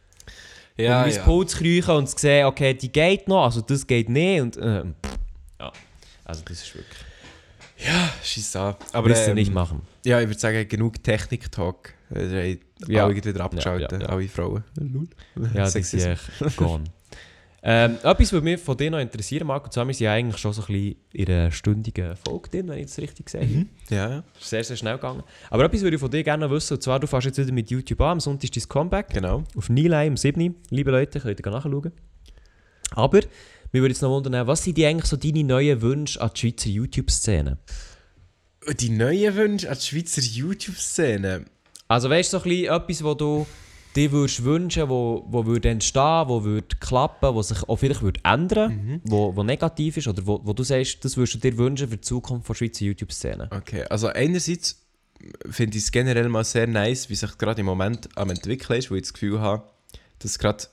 ja, und mein ja. Pult zu kriechen und zu sehen, okay, die geht noch, also das geht nicht. Und, pff, ja, also das ist wirklich... Ja, scheiß an. Aber ähm, nicht machen. Ja, ich würde sagen, genug Technik-Talk. Äh, haben Ja. alle wieder abgeschaltet, Ja, ja, ja. alle Frauen. Ja, das ist gone. Ähm, etwas würde mich von dir noch interessieren, Marco, wir sind ja eigentlich schon so ein bisschen in einer stündigen Folge drin, wenn ich das richtig sehe. Mhm. Ja, ja, ist sehr, sehr schnell gegangen. Aber etwas würde ich von dir gerne noch wissen, und zwar, du fährst jetzt wieder mit YouTube an, am Sonntag ist dein Comeback. genau. Auf Nilay am 7. Liebe Leute, könnt ihr nachschauen. Aber, mir würde jetzt noch wundern, was sind die eigentlich so deine neuen Wünsche an die Schweizer YouTube-Szene? Die neuen Wünsche an die Schweizer YouTube-Szene. Also weißt du, so ein bisschen etwas, wo du dir würdest wünschen, wo, wo würde entstehen, wo würde klappen, wo sich auch vielleicht würde ändern, wo, wo negativ ist, oder wo, wo du sagst, das würdest du dir wünschen für die Zukunft der Schweizer YouTube-Szene? Okay, also einerseits finde ich es generell mal sehr nice, wie sich gerade im Moment am entwickeln ist, wo ich das Gefühl habe, dass gerade,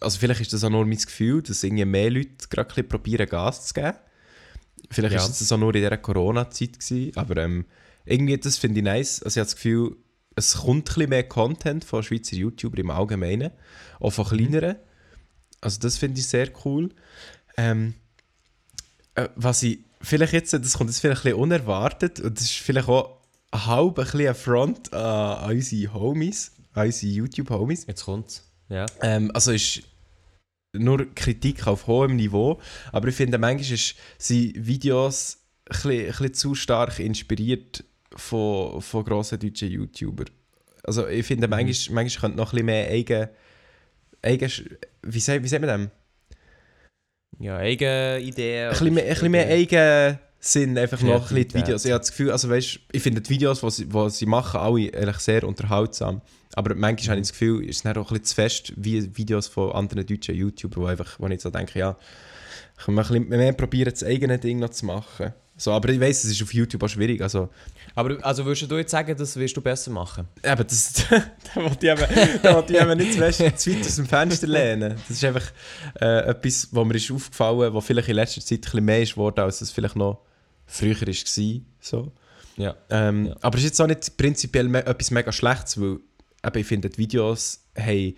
also vielleicht ist das auch nur mein Gefühl, dass irgendwie mehr Leute gerade ein bisschen probieren Gas zu geben. Vielleicht Ja. ist das auch nur in dieser Corona-Zeit gewesen, aber ähm, irgendwie das finde ich nice. Also ich habe das Gefühl, es kommt ein mehr Content von Schweizer YouTuber im Allgemeinen, auch von kleineren. Also das finde ich sehr cool. Ähm, äh, was ich vielleicht jetzt, das kommt jetzt vielleicht ein bisschen unerwartet und das ist vielleicht auch halb ein bisschen ein Front an, an unsere Homies, an unsere YouTube-Homies. Jetzt kommt's. Ja. Ähm, also ist nur Kritik auf hohem Niveau, aber ich finde, manchmal ist, sind Videos ein bisschen, ein bisschen zu stark inspiriert von, von grossen deutschen YouTubern. Also ich finde, manchmal, manchmal könnte noch ein bisschen mehr eigen, eigen wie, sagt, wie sagt man dem? Ja, eigene Ideen. Ein bisschen mehr, ein bisschen mehr eigen Sinn, einfach noch ein bisschen die. Videos. Ich habe das Gefühl, also weißt, ich finde die Videos, die sie, die sie machen, alle eigentlich sehr unterhaltsam. Aber manchmal habe ich das Gefühl, ist es dann auch ein bisschen zu fest, wie Videos von anderen deutschen YouTubern, wo, einfach, wo ich so denke, ja, können wir ein bisschen mehr probieren, das eigene Ding noch zu machen. So, aber ich weiß, es ist auf YouTube auch schwierig. Also, Aber also würdest du jetzt sagen, das wirst du besser machen? eben, das, <laughs> da wollte ich eben, da wollte ich eben nicht zu, weit aus dem Fenster lehnen. Das ist einfach äh, etwas, was mir ist aufgefallen was vielleicht in letzter Zeit ein bisschen mehr ist geworden, als es vielleicht noch früher war. So. Ja. Ähm, Ja. Aber es ist jetzt auch nicht prinzipiell me etwas mega Schlechtes, weil eben, ich finde, die Videos haben,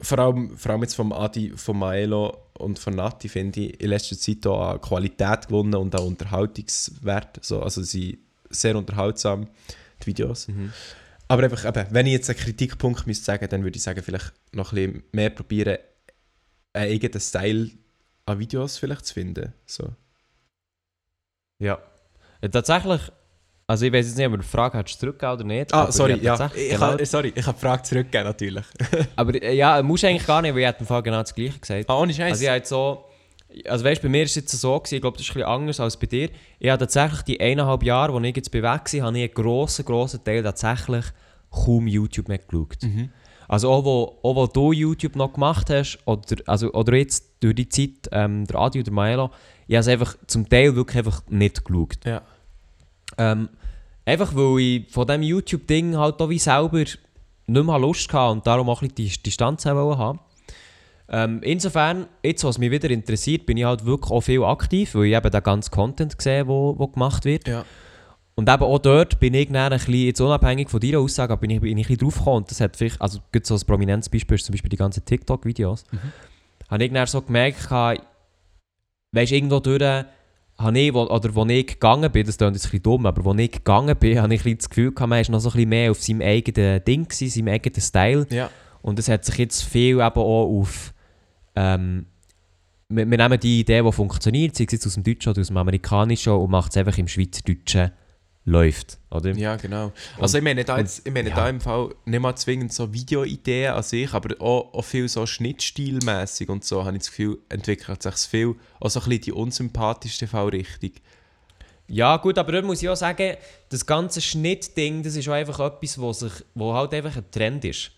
vor allem, vor allem jetzt vom Adi, von Maelo und von Nati, finde ich, in letzter Zeit auch an Qualität gewonnen und an Unterhaltungswert. So, also sie sind sehr unterhaltsam, die Videos. Mhm. Aber einfach, eben, wenn ich jetzt einen Kritikpunkt müsste sagen, dann würde ich sagen, vielleicht noch ein bisschen mehr probieren, einen eigenen Style an Videos vielleicht zu finden. So. Ja. Äh, tatsächlich, also ich weiß jetzt nicht, ob du die Frage hast zurückgegeben oder nicht. Ah, aber sorry, ich ja. Ich, genau, kann, sorry, ich habe die Frage zurückgegeben, natürlich. <laughs> aber äh, ja, musst du eigentlich gar nicht, weil ich hätte im Fall genau das Gleiche gesagt. Ah, ohne Scheiß. Also ich habe so, also weißt, bei mir ist es jetzt so gewesen, ich glaube, das ist ein bisschen anders als bei dir. Ich habe tatsächlich die eineinhalb Jahre, wo ich jetzt bei weg war, habe ich einen grossen, grossen Teil tatsächlich kaum YouTube mehr geschaut. Mhm. Also auch wo, auch wo du YouTube noch gemacht hast, oder, also, oder jetzt durch die Zeit, ähm, der Adi oder Maelo, ich habe es einfach zum Teil wirklich einfach nicht geschaut. Ja. Ähm, einfach weil ich von diesem YouTube-Ding halt auch wie selber nicht mehr Lust hatte und darum auch ein bisschen die Distanz haben. Ähm, insofern, jetzt was mich wieder interessiert, bin ich halt wirklich auch viel aktiv, weil ich eben den ganzen Content sehe, wo, wo gemacht wird. Ja. Und eben auch dort bin ich dann ein bisschen, jetzt unabhängig von deiner Aussage, bin ich, bin ich ein bisschen drauf gekommen. Und das hat vielleicht, also gibt so ein prominentes Beispiel, ist zum Beispiel die ganzen TikTok-Videos. Mhm. Habe ich dann so gemerkt, weißt du, irgendwo durch, habe ich, wo, oder wo ich gegangen bin, das klingt jetzt ein bisschen dumm, aber wo ich gegangen bin, <laughs> habe ich ein das Gefühl gehabt, man ist noch so ein bisschen mehr auf seinem eigenen Ding gewesen, seinem eigenen Style. Ja. Und es hat sich jetzt viel eben auch auf. Ähm, wir, wir nehmen die Idee, die funktioniert, sei es jetzt aus dem Deutschen oder aus dem Amerikanischen, und macht es einfach im Schweizerdeutschen läuft, oder? Ja, genau. Also ich meine, da, jetzt, ich meine ja. da im Fall nicht mal zwingend so Videoideen an sich, aber auch, auch viel so schnittstilmäßig und so, habe ich das Gefühl, entwickelt sich viel, auch so ein bisschen die unsympathischste Fallrichtung. Ja, gut, aber dort muss ich auch sagen, das ganze Schnittding, das ist auch einfach etwas, wo, sich, wo halt einfach ein Trend ist.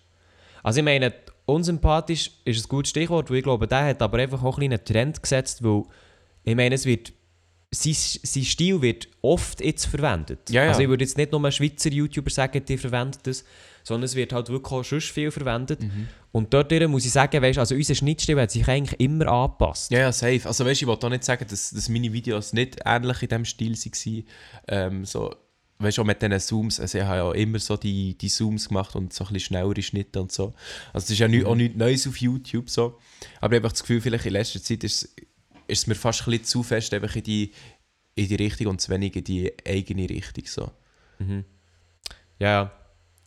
Also ich meine, unsympathisch ist ein gutes Stichwort, weil ich glaube, der hat aber einfach auch ein bisschen einen Trend gesetzt, weil ich meine, es wird, sein, sein Stil wird oft jetzt verwendet. Ja, ja. Also ich würde jetzt nicht nur Schweizer YouTuber sagen, die verwenden das, sondern es wird halt wirklich auch sonst viel verwendet. Mhm. Und dort muss ich sagen, weißt, also unser Schnittstil hat sich eigentlich immer angepasst. Ja, ja, safe. Also weißt du, ich wollte auch nicht sagen, dass, dass meine Videos nicht ähnlich in diesem Stil waren. Ähm, so, weißt du, auch mit diesen Zooms, also ich habe ja immer so die, die Zooms gemacht und so ein bisschen schnellere Schnitte und so. Also das ist ja nicht, auch nichts Neues auf YouTube so. Aber ich habe einfach das Gefühl, vielleicht in letzter Zeit ist, ist es mir fast ein bisschen zu fest einfach in die, in die Richtung und zu wenig in die eigene Richtung so. Ja, ja.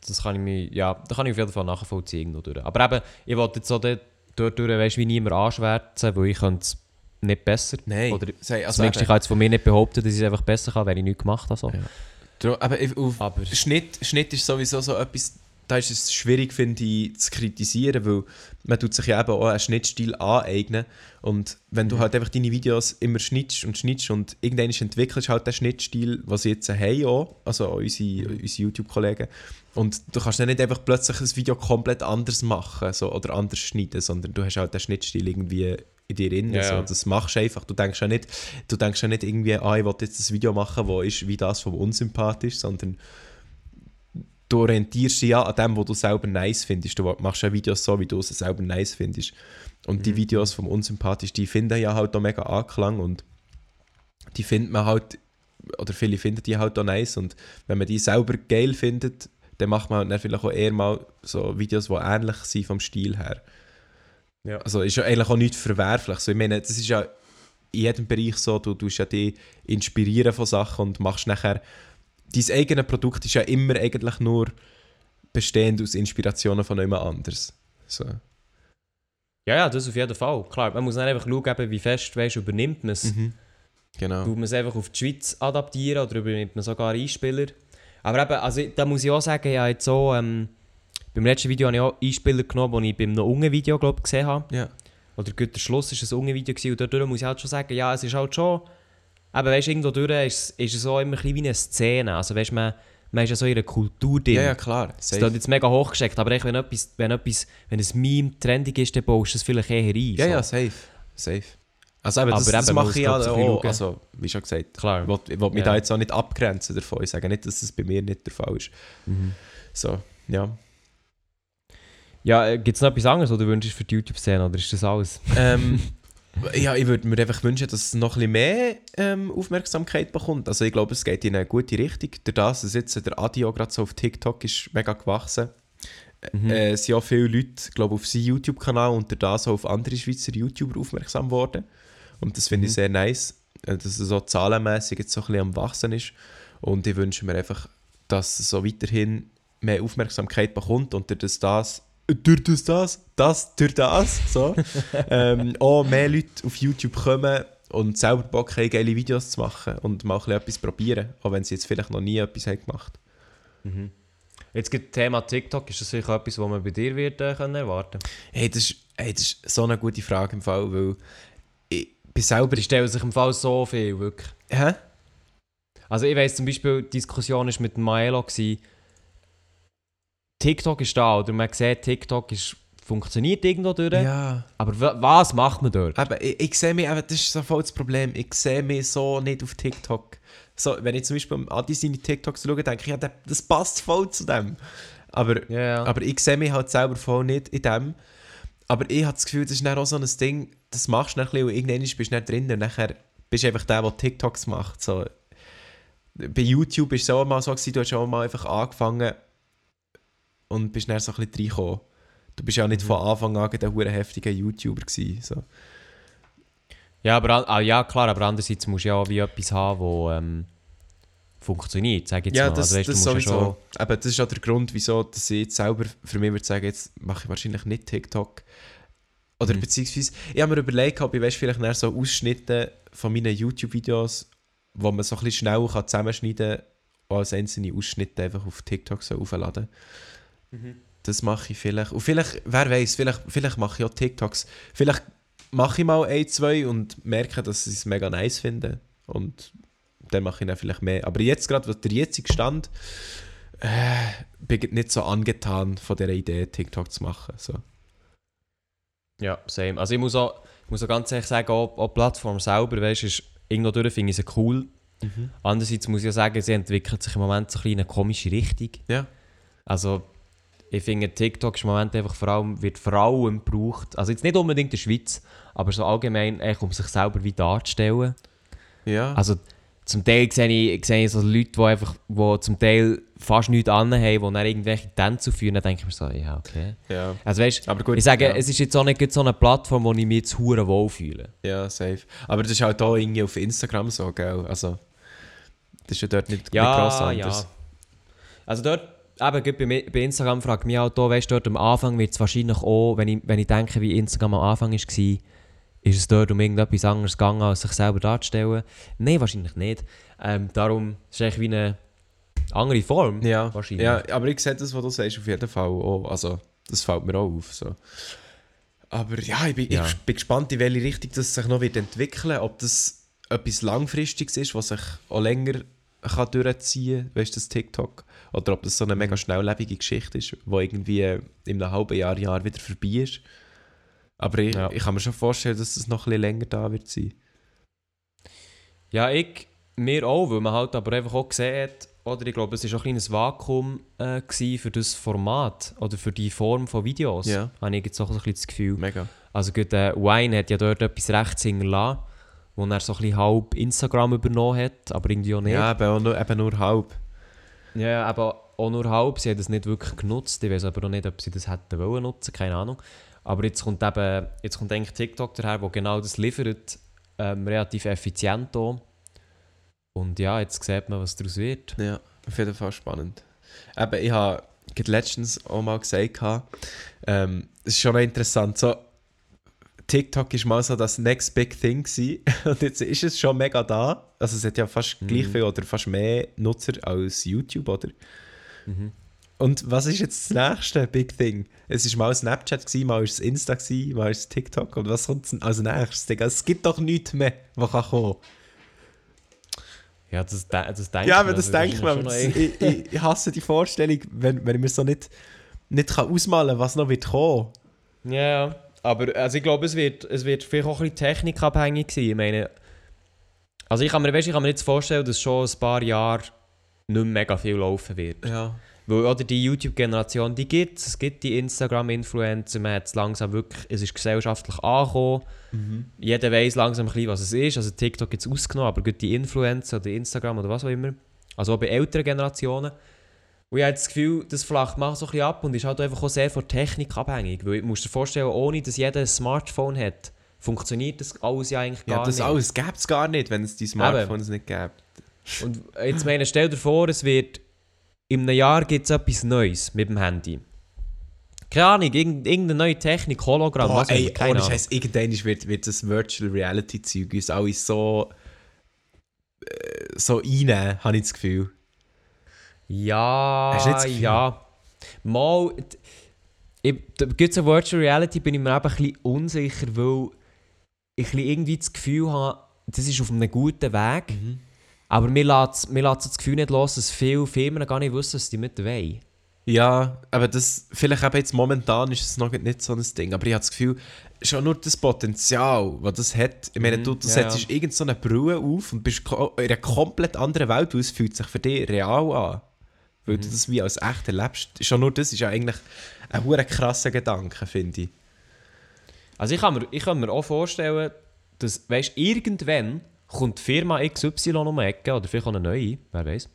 Das kann ich mir, ja, da kann ich auf jeden Fall nachvollziehen. durch. Aber eben, ich wollte jetzt so dort, dort durch, weißt, wie niemand anschwärzen, weil ich könnte es nicht besser. Nein, Oder sei- also zumindest ich eben- kann jetzt von mir nicht behaupten, dass ich es einfach besser kann, wenn ich nichts gemacht habe. So. Ja. Aber auf Aber- Schnitt, Schnitt ist sowieso so etwas, da ist es schwierig, finde ich, zu kritisieren, weil man tut sich ja eben auch einen Schnittstil aneignen und wenn du halt einfach deine Videos immer schnittst und schnittst und irgendwann entwickelst halt den Schnittstil, was sie jetzt haben auch, also auch unsere, unsere YouTube-Kollegen und du kannst dann nicht einfach plötzlich ein Video komplett anders machen so, oder anders schneiden, sondern du hast halt den Schnittstil irgendwie in dir drin. Ja, so. ja. Das machst du einfach. Du denkst ja nicht, du denkst ja nicht irgendwie, ah, ich will jetzt ein Video machen, das ist wie das vom unsympathisch, sondern du orientierst dich ja an dem, was du selber nice findest. Du machst ja Videos so, wie du es selber nice findest. Und Mhm. die Videos vom unsympathisch, die finden ja halt auch mega Anklang und die findet man halt, oder viele finden die halt auch nice und wenn man die selber geil findet, dann macht man halt dann vielleicht auch eher mal so Videos, die ähnlich sind vom Stil her. Ja. Also ist ja eigentlich auch nichts verwerflich. So, ich meine, das ist ja in jedem Bereich so, du tust ja dich inspirieren von Sachen und machst nachher, dein eigenes Produkt ist ja immer eigentlich nur bestehend aus Inspirationen von jemand anderes. So. Ja, ja, das auf jeden Fall. Klar, man muss dann einfach schauen, wie fest weißt, übernimmt man es. Genau. Tut man es einfach auf die Schweiz adaptieren oder übernimmt man sogar Einspieler? Aber eben, also, da muss ich auch sagen, ja, jetzt so, ähm, beim letzten Video habe ich auch Einspieler genommen, die ich beim noch Unge-Video glaub, gesehen habe. Ja. Oder gut, der Schluss war ein Unge-Video gewesen, und dort muss ich halt schon sagen, ja, es ist halt schon, eben, weißt du, irgendwo durch ist, ist es so immer ein bisschen wie eine Szene. Also, weißt du, man, man ist ja so in einer Kultur drin. ja, ja, klar. Das Safe. klingt jetzt mega hochgesteckt, aber echt, wenn etwas, wenn etwas, wenn ein Meme trendig ist, dann baust du es vielleicht eher ein. Ja, so. ja, safe. Safe. Also eben, das, Aber das man mache ich ja bisschen auch. Also, wie schon gesagt, Klar. ich will, ich will mich Ja. da jetzt auch nicht abgrenzen davon. Ich sage nicht, dass das bei mir nicht der Fall ist. Mhm. So, ja. Ja, äh, gibt es noch etwas anderes, was du wünschst für die YouTube-Szene, oder ist das alles? ähm, <laughs> ja, ich würde mir einfach wünschen, dass es noch ein bisschen mehr ähm, Aufmerksamkeit bekommt. Also ich glaube, es geht in eine gute Richtung. Durch das, dass jetzt der Adio gerade so auf TikTok ist mega gewachsen. Mhm. Äh, es sind auch viele Leute, glaube auf seinen YouTube-Kanal und durch das auch auf andere Schweizer YouTuber aufmerksam geworden. Und das finde ich Mhm. sehr nice, äh, dass es so zahlenmässig jetzt so ein bisschen am Wachsen ist. Und ich wünsche mir einfach, dass es so weiterhin mehr Aufmerksamkeit bekommt und durch das, das durch das, das, das, durch das, so, <laughs> ähm, auch mehr Leute auf YouTube kommen und selber Bock haben, geile Videos zu machen und mal ein bisschen etwas probieren, auch wenn sie jetzt vielleicht noch nie etwas haben gemacht Jetzt gibt das Thema TikTok, ist das sicher etwas, was man bei dir wird, äh, können erwarten Hey, das ist, hey, das ist so eine gute Frage im Fall, weil ich bin selber... Die stellen sich im Fall so viel, wirklich. Hä? Also ich weiss zum Beispiel, die Diskussion war mit Maelo. Gewesen. TikTok ist da, oder man sieht, TikTok ist, funktioniert irgendwo durch. Ja. Aber wa- was macht man dort? Aber ich, ich sehe mich, eben, das ist so voll das Problem, ich sehe mich so nicht auf TikTok. So, wenn ich zum Beispiel am Adi seine TikToks schaue, denke ich, ja, das passt voll zu dem. Aber, ja. aber ich sehe mich halt selber voll nicht in dem. Aber ich habe das Gefühl, das ist dann auch so ein Ding, das machst du dann ein bisschen und irgendwann bist du dann drin und nachher bist du einfach der, der TikToks macht. So. Bei YouTube war es auch mal so, gewesen, du hast auch mal einfach angefangen und bist dann so ein bisschen reingekommen. Du bist ja nicht von Anfang an der hure heftige YouTuber gewesen. So. Ja, aber, ah, ja, klar, aber andererseits musst du ja auch wie etwas haben, das ähm, funktioniert, sag ich jetzt Ja, mal. das, Also, weisst, du das musst ja sowieso. Aber das ist auch der Grund, wieso dass ich jetzt selber für mich würde sagen, jetzt mache ich wahrscheinlich nicht TikTok. Oder Mhm. beziehungsweise, ich habe mir überlegt, ob ich weißt, vielleicht so Ausschnitte von meinen YouTube-Videos, wo man so ein bisschen schnell kann zusammenschneiden kann, als einzelne Ausschnitte einfach auf TikTok so aufladen. Das mache ich vielleicht. Und vielleicht, wer weiß, vielleicht, vielleicht mache ich auch TikToks. Vielleicht mache ich mal ein, zwei und merke, dass ich es mega nice finde. Und dann mache ich dann vielleicht mehr. Aber jetzt gerade, der jetzige Stand, äh, bin ich nicht so angetan von dieser Idee, TikTok zu machen. So. Ja, same. Also ich muss auch, ich muss auch ganz ehrlich sagen, auch, auch die Plattform selber, weißt, ist irgendwo durch finde ich sie cool. Andererseits muss ich ja sagen, sie entwickelt sich im Moment so ein bisschen in eine komische Richtung. Ja. Also ich finde TikTok ist im Moment einfach vor allem, wird vor allem gebraucht, also jetzt nicht unbedingt in der Schweiz, aber so allgemein echt, um sich selber wie darzustellen. Ja. Also zum Teil sehe ich, sehe ich so Leute, die einfach, die zum Teil fast nichts anhaben, die dann irgendwelche Tänze führen, dann denke ich mir so, ja okay. ja. Also weißt, Aber gut, ich sage, ja. es ist jetzt auch nicht so eine Plattform, wo ich mich jetzt hure wohl fühle. Ja, safe. Aber das ist halt auch irgendwie auf Instagram so, gell? Also, das ist ja dort nicht, nicht Ja, gross ja. anders. Also dort, eben, bei Instagram fragt mich auch da, weißt du, dort am Anfang wird es wahrscheinlich auch, wenn ich, wenn ich denke, wie Instagram am Anfang war, ist es dort um irgendetwas anderes gegangen, als sich selber darzustellen? Nein, wahrscheinlich nicht. Ähm, darum ist es eigentlich wie eine andere Form. Ja, wahrscheinlich. ja, aber ich sehe das, was du sagst, auf jeden Fall auch. Also, das fällt mir auch auf. So. Aber ja, ich bin, Ja. ich bin gespannt, in welche Richtung das sich noch wird entwickeln Ob das etwas Langfristiges ist, was sich auch länger kann durchziehen kann, weißt du, das TikTok. Oder ob das so eine mega schnelllebige Geschichte ist, die irgendwie in einem halben Jahr, Jahr wieder vorbei ist. Aber ich, Ja. ich kann mir schon vorstellen, dass das noch ein bisschen länger da wird sein. Ja, ich, mir auch, weil man halt aber einfach auch gesehen hat, oder ich glaube, es war auch ein kleines Vakuum äh, für das Format oder für die Form von Videos. Ja. Habe ich jetzt auch so ein bisschen das Gefühl. Mega. Also gut, äh, Wine hat ja dort etwas rechts hinterlassen, wo er so ein bisschen halb Instagram übernommen hat, aber irgendwie auch nicht. Ja, eben, nur, eben nur halb. Ja, aber auch nur halb. Sie haben das nicht wirklich genutzt. Ich weiß aber auch nicht, ob sie das hätten wollen nutzen, keine Ahnung. Aber jetzt kommt eben, jetzt kommt eigentlich TikTok daher, wo genau das liefert, ähm, relativ effizient auch. Und ja, jetzt sieht man, was daraus wird. Ja, auf jeden Fall spannend. Eben, ich habe letztens auch mal gesagt, ähm, es ist schon noch interessant, so TikTok ist mal so das next big thing gewesen. <laughs> und jetzt ist es schon mega da. Also es hat ja fast gleich viel oder fast mehr Nutzer als YouTube, oder? Und was ist jetzt das nächste Big Thing? Es ist mal Snapchat, gewesen, mal ist es Insta, gewesen, mal ist es TikTok. Und was kommt als nächstes? Digga? Es gibt doch nichts mehr, was kann kommen. Ja, das, das denkt Ja, aber das Also, denkt ist man. Ich, ich, ich hasse die Vorstellung, wenn, wenn ich mir so nicht, nicht kann ausmalen kann, was noch wird kommen. Ja, ja. Aber also ich glaube, es wird, es wird vielleicht auch ein bisschen technikabhängig sein. Ich meine, also ich kann mir, weißt, ich kann mir jetzt vorstellen, dass schon ein paar Jahre nicht mehr mega viel laufen wird. Ja. Weil oder die YouTube-Generation, die gibt es. Es gibt die Instagram-Influencer, man hat es langsam wirklich, es ist gesellschaftlich angekommen. Jeder weiß langsam ein bisschen, was es ist. Also TikTok gibt es ausgenommen, aber gut die Influencer oder Instagram oder was auch immer. Also auch bei älteren Generationen. Und ich habe das Gefühl, das flacht mal so ein bisschen ab und ist halt einfach auch sehr von Technik abhängig. Weil ich muss dir vorstellen, ohne dass jeder ein Smartphone hat, funktioniert das alles ja eigentlich gar Ja, das nicht. alles gäbe es gar nicht, wenn es die Smartphones nicht gäbe. Und jetzt meine, stell dir vor, es wird in einem Jahr gibt es etwas Neues mit dem Handy. Keine Ahnung, irgend- irgendeine neue Technik, Hologramm, Boah, was auch ey, immer, keine Ahnung. Scheiß, irgendwann wird, wird das Virtual Reality Zeug uns alle so äh, so reinnehmen, habe ich das Gefühl. Ja, ja. Mal, da gibt's eine Virtual Reality, bin ich mir eben ein bisschen unsicher, weil ich irgendwie das Gefühl habe, das ist auf einem guten Weg. Mhm. Aber mir lässt, mir lässt das Gefühl nicht los, dass viele Firmen gar nicht wissen, was die mit wollen. Ja, aber das, vielleicht eben jetzt momentan ist es noch nicht so ein Ding, aber ich habe das Gefühl, schon nur das Potenzial, das das hat, ich meine, Mhm, du, du ja, setzt ja. irgend so eine Brille auf und bist in einer komplett anderen Welt und es fühlt sich für dich real an, weil Mhm. du das wie als echt erlebst. Schon nur das ist ja eigentlich ein hure krasser Gedanke, finde ich. Also ich kann mir, ich kann mir auch vorstellen, dass, weißt irgendwann kommt die Firma XY um die Ecke, oder vielleicht auch eine neue, wer weiß,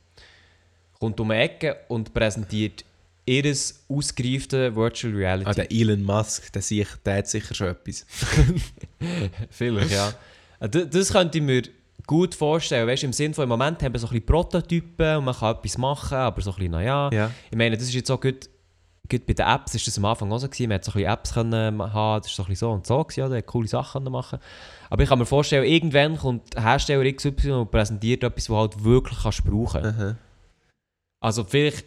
kommt um die Ecke und präsentiert ihr ausgereifte Virtual Reality. Ah, der Elon Musk, der, sich, der hat sicher schon etwas. <laughs> Vielleicht, ja. <laughs> Äh, d- Das könnte ich mir gut vorstellen. Weißt, Im Sinne von, im Moment haben wir so ein bisschen Prototypen und man kann etwas machen, aber so ein bisschen, naja. Ja. Ich meine, das ist jetzt auch gut, gut bei den Apps, ist das am Anfang auch so gewesen. Man hat so ein bisschen Apps können haben, das ist so ein bisschen so und so gewesen, ja, der hat coole Sachen können machen. Aber ich kann mir vorstellen, irgendwann kommt Hersteller XY und präsentiert etwas, das halt wirklich kannst brauchen. Aha. Also vielleicht,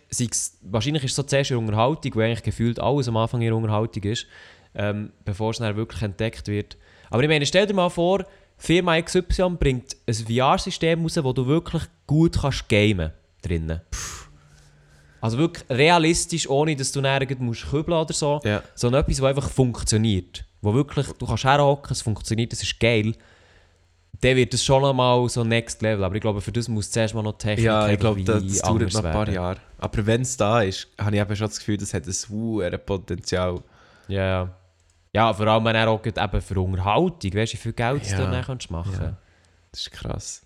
wahrscheinlich ist es so zuerst eine Unterhaltung, wo eigentlich gefühlt alles am Anfang ihrer Unterhaltung ist, ähm, bevor es dann wirklich entdeckt wird. Aber ich meine, stell dir mal vor, Firma XY bringt ein VR-System raus, wo du wirklich gut kannst gamen drinnen. Also wirklich realistisch, ohne dass du nirgends musst kübeln oder so, Ja. sondern etwas, das einfach funktioniert. Wo wirklich, du kannst herhocken, es funktioniert, es ist geil. Dann wird es schon einmal so next level. Aber ich glaube, für das muss zuerst mal noch Technik Ja, ich glaube, das, das dauert noch ein paar. Jahre. Aber wenn es da ist, habe ich eben schon das Gefühl, das hat ein hohes Potenzial. Ja, ja. Ja, vor allem wenn er auch eben für Unterhaltung, weißt du, wie viel Geld du Ja. dann kannst machen Ja. Das ist krass.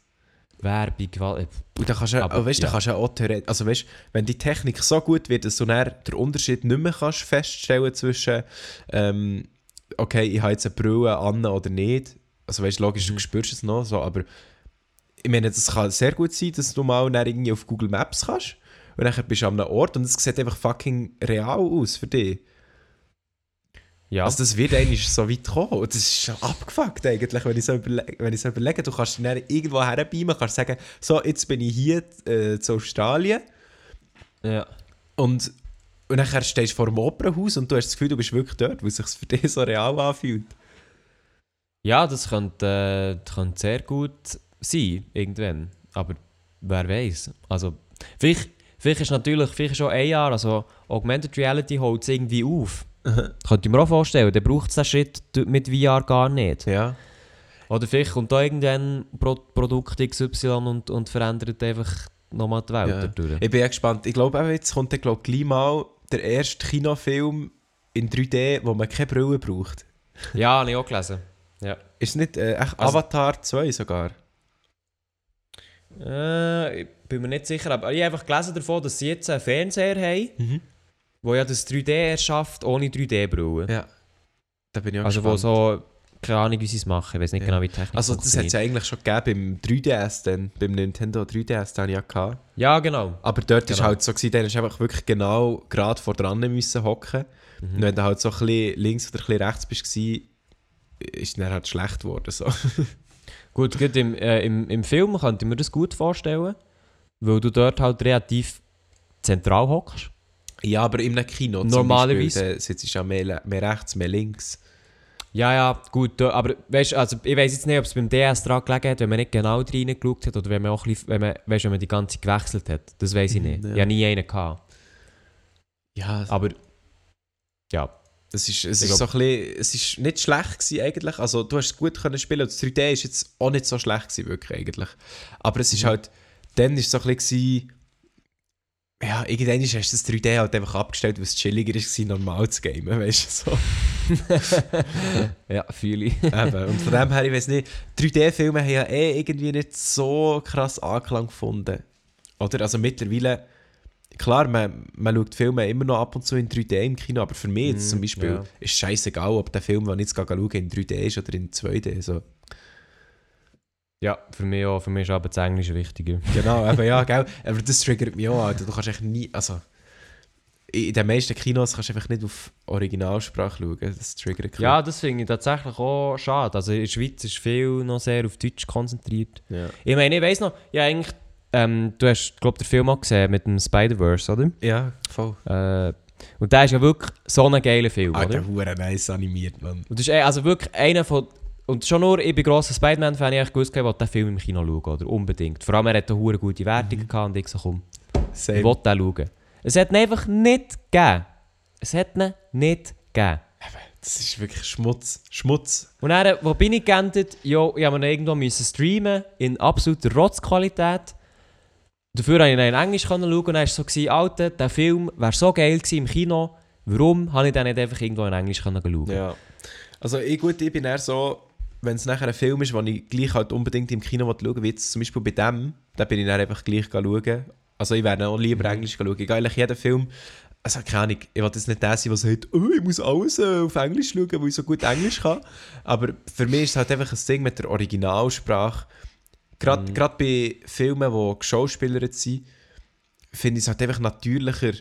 Werbung, Gewalt. Und dann kannst du, Aber, weißt, ja. kannst du auch theoretisch, also weißt, wenn die Technik so gut wird, dass du dann den Unterschied nicht mehr kannst feststellen zwischen, ähm, okay, ich habe jetzt eine Brille an oder nicht. Also weißt, logisch, Mhm. du spürst es noch so, aber ich meine, das kann sehr gut sein, dass du mal dann irgendwie auf Google Maps kannst und dann bist du an einem Ort und es sieht einfach fucking real aus für dich. Ja, Also das wird eigentlich so weit kommen. Und das ist schon abgefuckt eigentlich, wenn ich so, überle wenn ich so überlege. Du kannst dann irgendwo herbeamen, kannst sagen, so, jetzt bin ich hier äh, zu Australien ja. und, und dann stehst du vor dem Opernhaus und du hast das Gefühl, du bist wirklich dort, weil es sich für dich so real anfühlt. ja, das könnte, äh, könnte sehr gut sein, irgendwann. Aber wer weiß. Also, vielleicht, vielleicht ist natürlich vielleicht ist schon ein Jahr, also Augmented Reality holt es irgendwie auf. Könnte ich mir auch vorstellen, dann braucht es den Schritt mit VR gar nicht. Ja. Oder vielleicht kommt da irgendwann Pro Produkt XY und, und verändert einfach nochmal die Welt ja. dadurch. Ich bin ja gespannt. Ich glaube, jetzt kommt dann, glaub, gleich mal der erste Kinofilm in 3D, wo man keine Brille braucht. Ja, habe ich auch gelesen. Ja. Ist es nicht äh, echt Also- Avatar 2 sogar? Äh, ich bin mir nicht sicher, aber ich habe einfach gelesen davon, dass sie jetzt einen Fernseher haben, Mhm. Wo ja das 3D erschafft ohne 3D-Brille. Ja. Da bin ich auch also wo gespannt. so, keine Ahnung wie sie es machen, ich weiß nicht Ja. genau wie die Technik Also das hat es ja eigentlich schon gegeben beim 3DS dann, beim Nintendo 3DS, den ich ja gehabt. Ja, genau. Aber dort war Genau. halt so, gewesen, dann du einfach wirklich genau gerade vor dran müssen hocken. Mhm. Und wenn du halt so ein bisschen links oder ein bisschen rechts bist, war, ist dann halt schlecht geworden. So. <laughs> Gut, gut im, äh, im, im Film könnte ich mir das gut vorstellen, weil du dort halt relativ zentral hockst. Ja, aber in einem Kino zum Normalerweise. Beispiel, da sitzt du ja mehr, mehr rechts, mehr links. Ja, ja, gut, da, aber weißt, also ich weiß jetzt nicht, ob es beim DS dran gelegen hat, wenn man nicht genau reingeschaut hat oder wenn man auch ein bisschen, wenn man, weißt, wenn man die ganze gewechselt hat. Das weiß ich Mhm, nicht. ja. Ich habe nie einen gehabt. Ja, Aber ja, es ist, es ich ist glaub- so ein bisschen, es ist nicht schlecht gewesen eigentlich. Also du hast es gut können spielen. Das 3D ist jetzt auch nicht so schlecht gewesen, wirklich eigentlich. Aber es ist Mhm. halt, dann ist es so ein bisschen, ja, irgendwann hast du das 3D halt einfach abgestellt, weil es chilliger war, normal zu gamen, weißt du, so. <laughs> ja, fühle ich. Eben. Und von dem her, ich weiß nicht, 3D-Filme haben ja eh irgendwie nicht so krass Anklang gefunden. Oder? Also mittlerweile, klar, man, man schaut Filme immer noch ab und zu in 3D im Kino, aber für mich jetzt Mm, zum Beispiel ja. ist scheißegal, ob der Film, den ich jetzt schaue, in 3D ist oder in 2D. So. Ja, für mich auch. Für mich ist aber das Englisch wichtiger. <laughs> Genau, eben, ja, gell. Aber das triggert mich auch, Alter. Du kannst echt nie, also... In den meisten Kinos kannst du einfach nicht auf Originalsprache schauen. Das triggert ein Ja, das finde ich tatsächlich auch schade. Also in der Schweiz ist viel noch sehr auf Deutsch konzentriert. bisschen. Ich meine, ich weiss noch, ja eigentlich, ähm, du hast, glaube den Film auch gesehen mit dem Spider-Verse, oder? Ja, ja voll. Äh, und der ist ja wirklich so ein geiler Film, oder? Alter, nice animiert, Mann. Und das ist eh- also wirklich einer von... Und schon nur, ich bin grosser Spider-Man-Fan, ich gewusst, ich wollte den Film im Kino schauen, oder? Unbedingt. Vor allem, er hat eine gute Wertung gehabt und ich so, komm, Same. ich will den schauen. Es hat ihn einfach nicht gegeben. Es hat ihn nicht gegeben. Das ist wirklich Schmutz. Schmutz. Und dann, wo bin ich geendet? Ja, ich musste irgendwo müssen streamen, in absoluter Rotzqualität. Dafür konnte ich ihn in Englisch schauen und dann war es so, Alter, der Film wäre so geil gewesen im Kino. Warum habe ich den nicht einfach irgendwo in Englisch können schauen Ja. Also ich, gut, ich bin eher so, wenn es nachher ein Film ist, den ich gleich halt unbedingt im Kino schauen will, wie jetzt zum Beispiel bei dem, da bin ich dann einfach gleich schauen. Also ich werde auch lieber Englisch schauen. Ich gehe eigentlich jeden Film, also keine Ahnung, ich will jetzt nicht der sein, der sagt, oh, ich muss alles äh, auf Englisch schauen, weil ich so gut Englisch kann. Aber für mich ist es halt einfach ein Ding mit der Originalsprache. Gerade gerade bei Filmen, die geschauspielert sind, finde ich es halt einfach natürlicher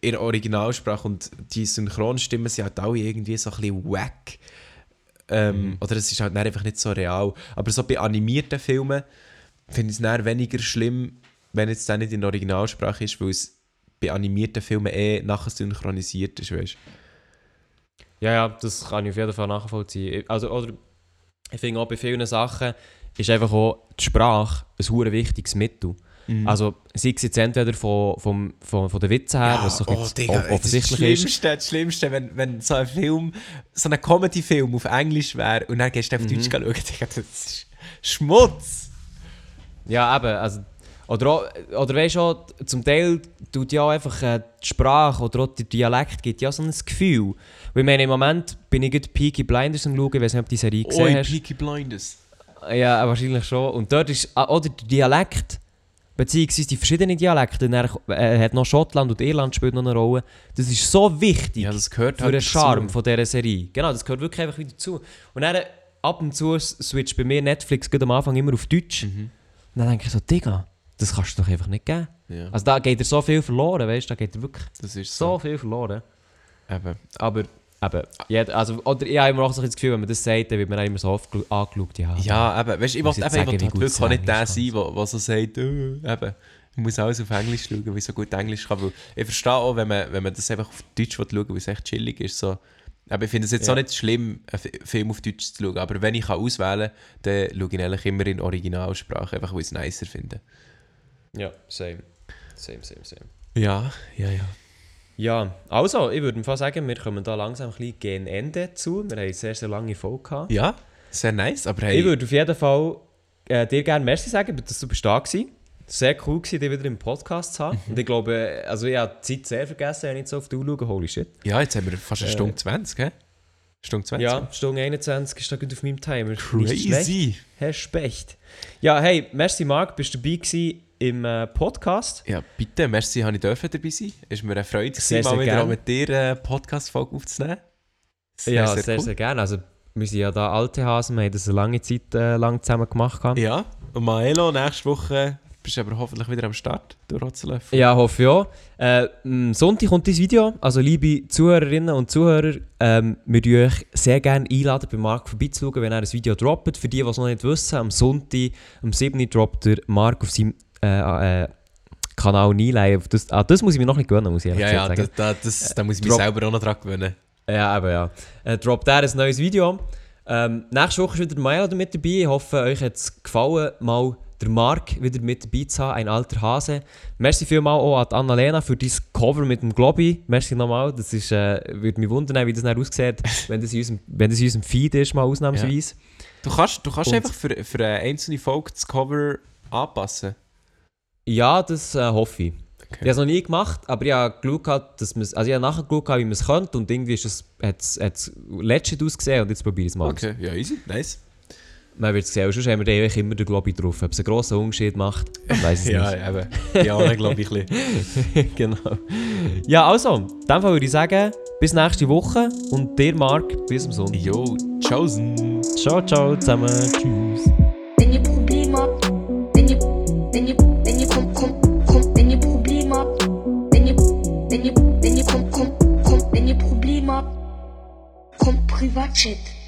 in der Originalsprache und die Synchronstimmen sind halt alle irgendwie so ein bisschen wack. Ähm, Oder es ist halt dann einfach nicht so real. Aber so bei animierten Filmen finde ich es dann weniger schlimm, wenn jetzt das nicht in der Originalsprache ist, weil es bei animierten Filmen eh nachher synchronisiert ist, weißt Ja, ja, das kann ich auf jeden Fall nachvollziehen. Also, oder ich finde auch bei vielen Sachen ist einfach auch die Sprache ein hure wichtiges Mittel. Mhm. Also sei es jetzt entweder von, von, von, von den Witzen her, was so ein oh, bisschen Digga, off- das offensichtlich ist. Das Schlimmste, das Schlimmste wenn, wenn so ein Film, so ein Comedy-Film auf Englisch wäre und dann gehst du auf Mhm. Deutsch schauen, Digga, das ist Schmutz. Ja, eben. Also, oder, auch, oder weißt du, zum Teil tut ja auch einfach äh, die Sprache oder auch der Dialekt gibt ja so ein Gefühl. Weil ich meine, im Moment bin ich gerade Peaky Blinders am schauen, ich weiß nicht, ob du die Serie gesehen Oi, hast. Peaky Blinders. Ja, wahrscheinlich schon. Und dort ist ah, oder der Dialekt, beziehungsweise die verschiedenen Dialekte, er äh, hat noch Schottland und Irland spielt noch eine Rolle. Das ist so wichtig Ja, für halt den Charme dazu. von dieser Serie. Genau, das gehört wirklich einfach wieder dazu. Und dann ab und zu switcht bei mir Netflix am Anfang immer auf Deutsch. Mhm. Und dann denke ich so, Digga, das kannst du doch einfach nicht geben. Ja, Also da geht er so viel verloren, weißt du, da geht er wirklich das ist so so. viel verloren. Eben. Aber, eben, jeder, also, oder ich habe immer auch so das Gefühl, wenn man das sagt, dann wird man auch immer so oft angeschaut. Ja, Ja, eben. Weißt ich wollte wirklich nicht der sein, der so sagt, äh, eben, ich muss alles auf Englisch schauen, weil ich so gut Englisch kann. Weil ich verstehe auch, wenn man, wenn man das einfach auf Deutsch schauen will, weil es echt chillig ist. So. Aber ich finde es jetzt Ja. auch nicht schlimm, einen Fi- Film auf Deutsch zu schauen. Aber wenn ich kann auswählen kann, dann schaue ich eigentlich immer in Originalsprache, einfach weil ich es nicer finde. ja, same. Same, same, same. Ja, ja, ja. Ja, also, ich würde fast sagen, wir kommen da langsam ein bisschen gegen Ende zu. Wir haben eine sehr, sehr lange Folge gehabt. Ja, sehr nice. Aber hey, Ich würde auf jeden Fall äh, dir gerne Merci sagen, dass du bist da warst. Sehr cool gewesen, dich wieder im Podcast zu haben. Mhm. Und ich glaube, also ich habe die Zeit sehr vergessen, wenn ich jetzt so auf die Uhr schaue. Holy shit. ja, jetzt haben wir fast eine Äh, Stunde 20, gell? Stunde 20. Ja, Stunde 21 ist da gut auf meinem Timer. Crazy. Herr Specht. Ja, hey, merci Marc, bist du dabei gewesen im äh, Podcast. Ja, bitte, merci, habe ich dürfen dabei sein. Ist mir eine Freude, Sehr, sehr mal wieder auch mit dir eine Podcast-Folge aufzunehmen. ja, sehr, cool. sehr gerne. Also, wir sind ja da alte Hasen, wir haben das eine lange Zeit äh, lang zusammen gemacht. gehabt. Ja, und Maelo, nächste Woche bist du aber hoffentlich wieder am Start, durch Rotzlöffel. Ja, hoffe ich auch. Äh, Sonntag kommt dieses Video. Also, liebe Zuhörerinnen und Zuhörer, ähm, wir würden euch sehr gerne einladen, bei Marc vorbeizuschauen, wenn er ein Video droppt. Für die, die es noch nicht wissen, am Sonntag, am 7. droppt der Marc auf seinem äh, äh, Kanal Nilei. Auf Das, ah, das muss ich mir noch nicht gewöhnen, muss ich ehrlich ja, ja gesagt da, sagen. da, das, da muss ich mich Drop- selber auch noch dran gewöhnen. Ja, eben ja. Äh, droppt er ein neues Video. Ähm, nächste Woche ist wieder Maelo mit dabei. Ich hoffe, euch hat es gefallen, mal der Marc wieder mit dabei zu haben, ein alter Hase. Merci vielmal auch an Annalena für dein Cover mit dem Globi. Merci nochmal. Das ist, äh, würde mich wundern, wie das dann aussieht, <laughs> wenn das in unserem, wenn das in unserem Feed ist, mal ausnahmsweise. Du kannst, du kannst Und- einfach für, für eine einzelne Folge das Cover anpassen. Ja, das äh, hoffe ich. Ich Okay. habe es noch nie gemacht, aber ich habe gehabt, dass man's- also ich habe nachher geschaut, gehabt, wie man es könnte und irgendwie ist es, hat es letztens ausgesehen und jetzt probiere ich es mal. Okay, ja, easy, nice. Man wird es sehen, sonst haben wir immer den Globi drauf. Ob es einen grossen Unterschied macht, ich weiß es <laughs> Ja, nicht. ja, eben. Ja, glaube ich ein bisschen. <laughs> genau. Ja, also, in dem Fall würde ich sagen, bis nächste Woche und dir, Marc, bis am Sonntag. Jo, tschaußen. Ciao, ciao zusammen. Tschüss. Wenn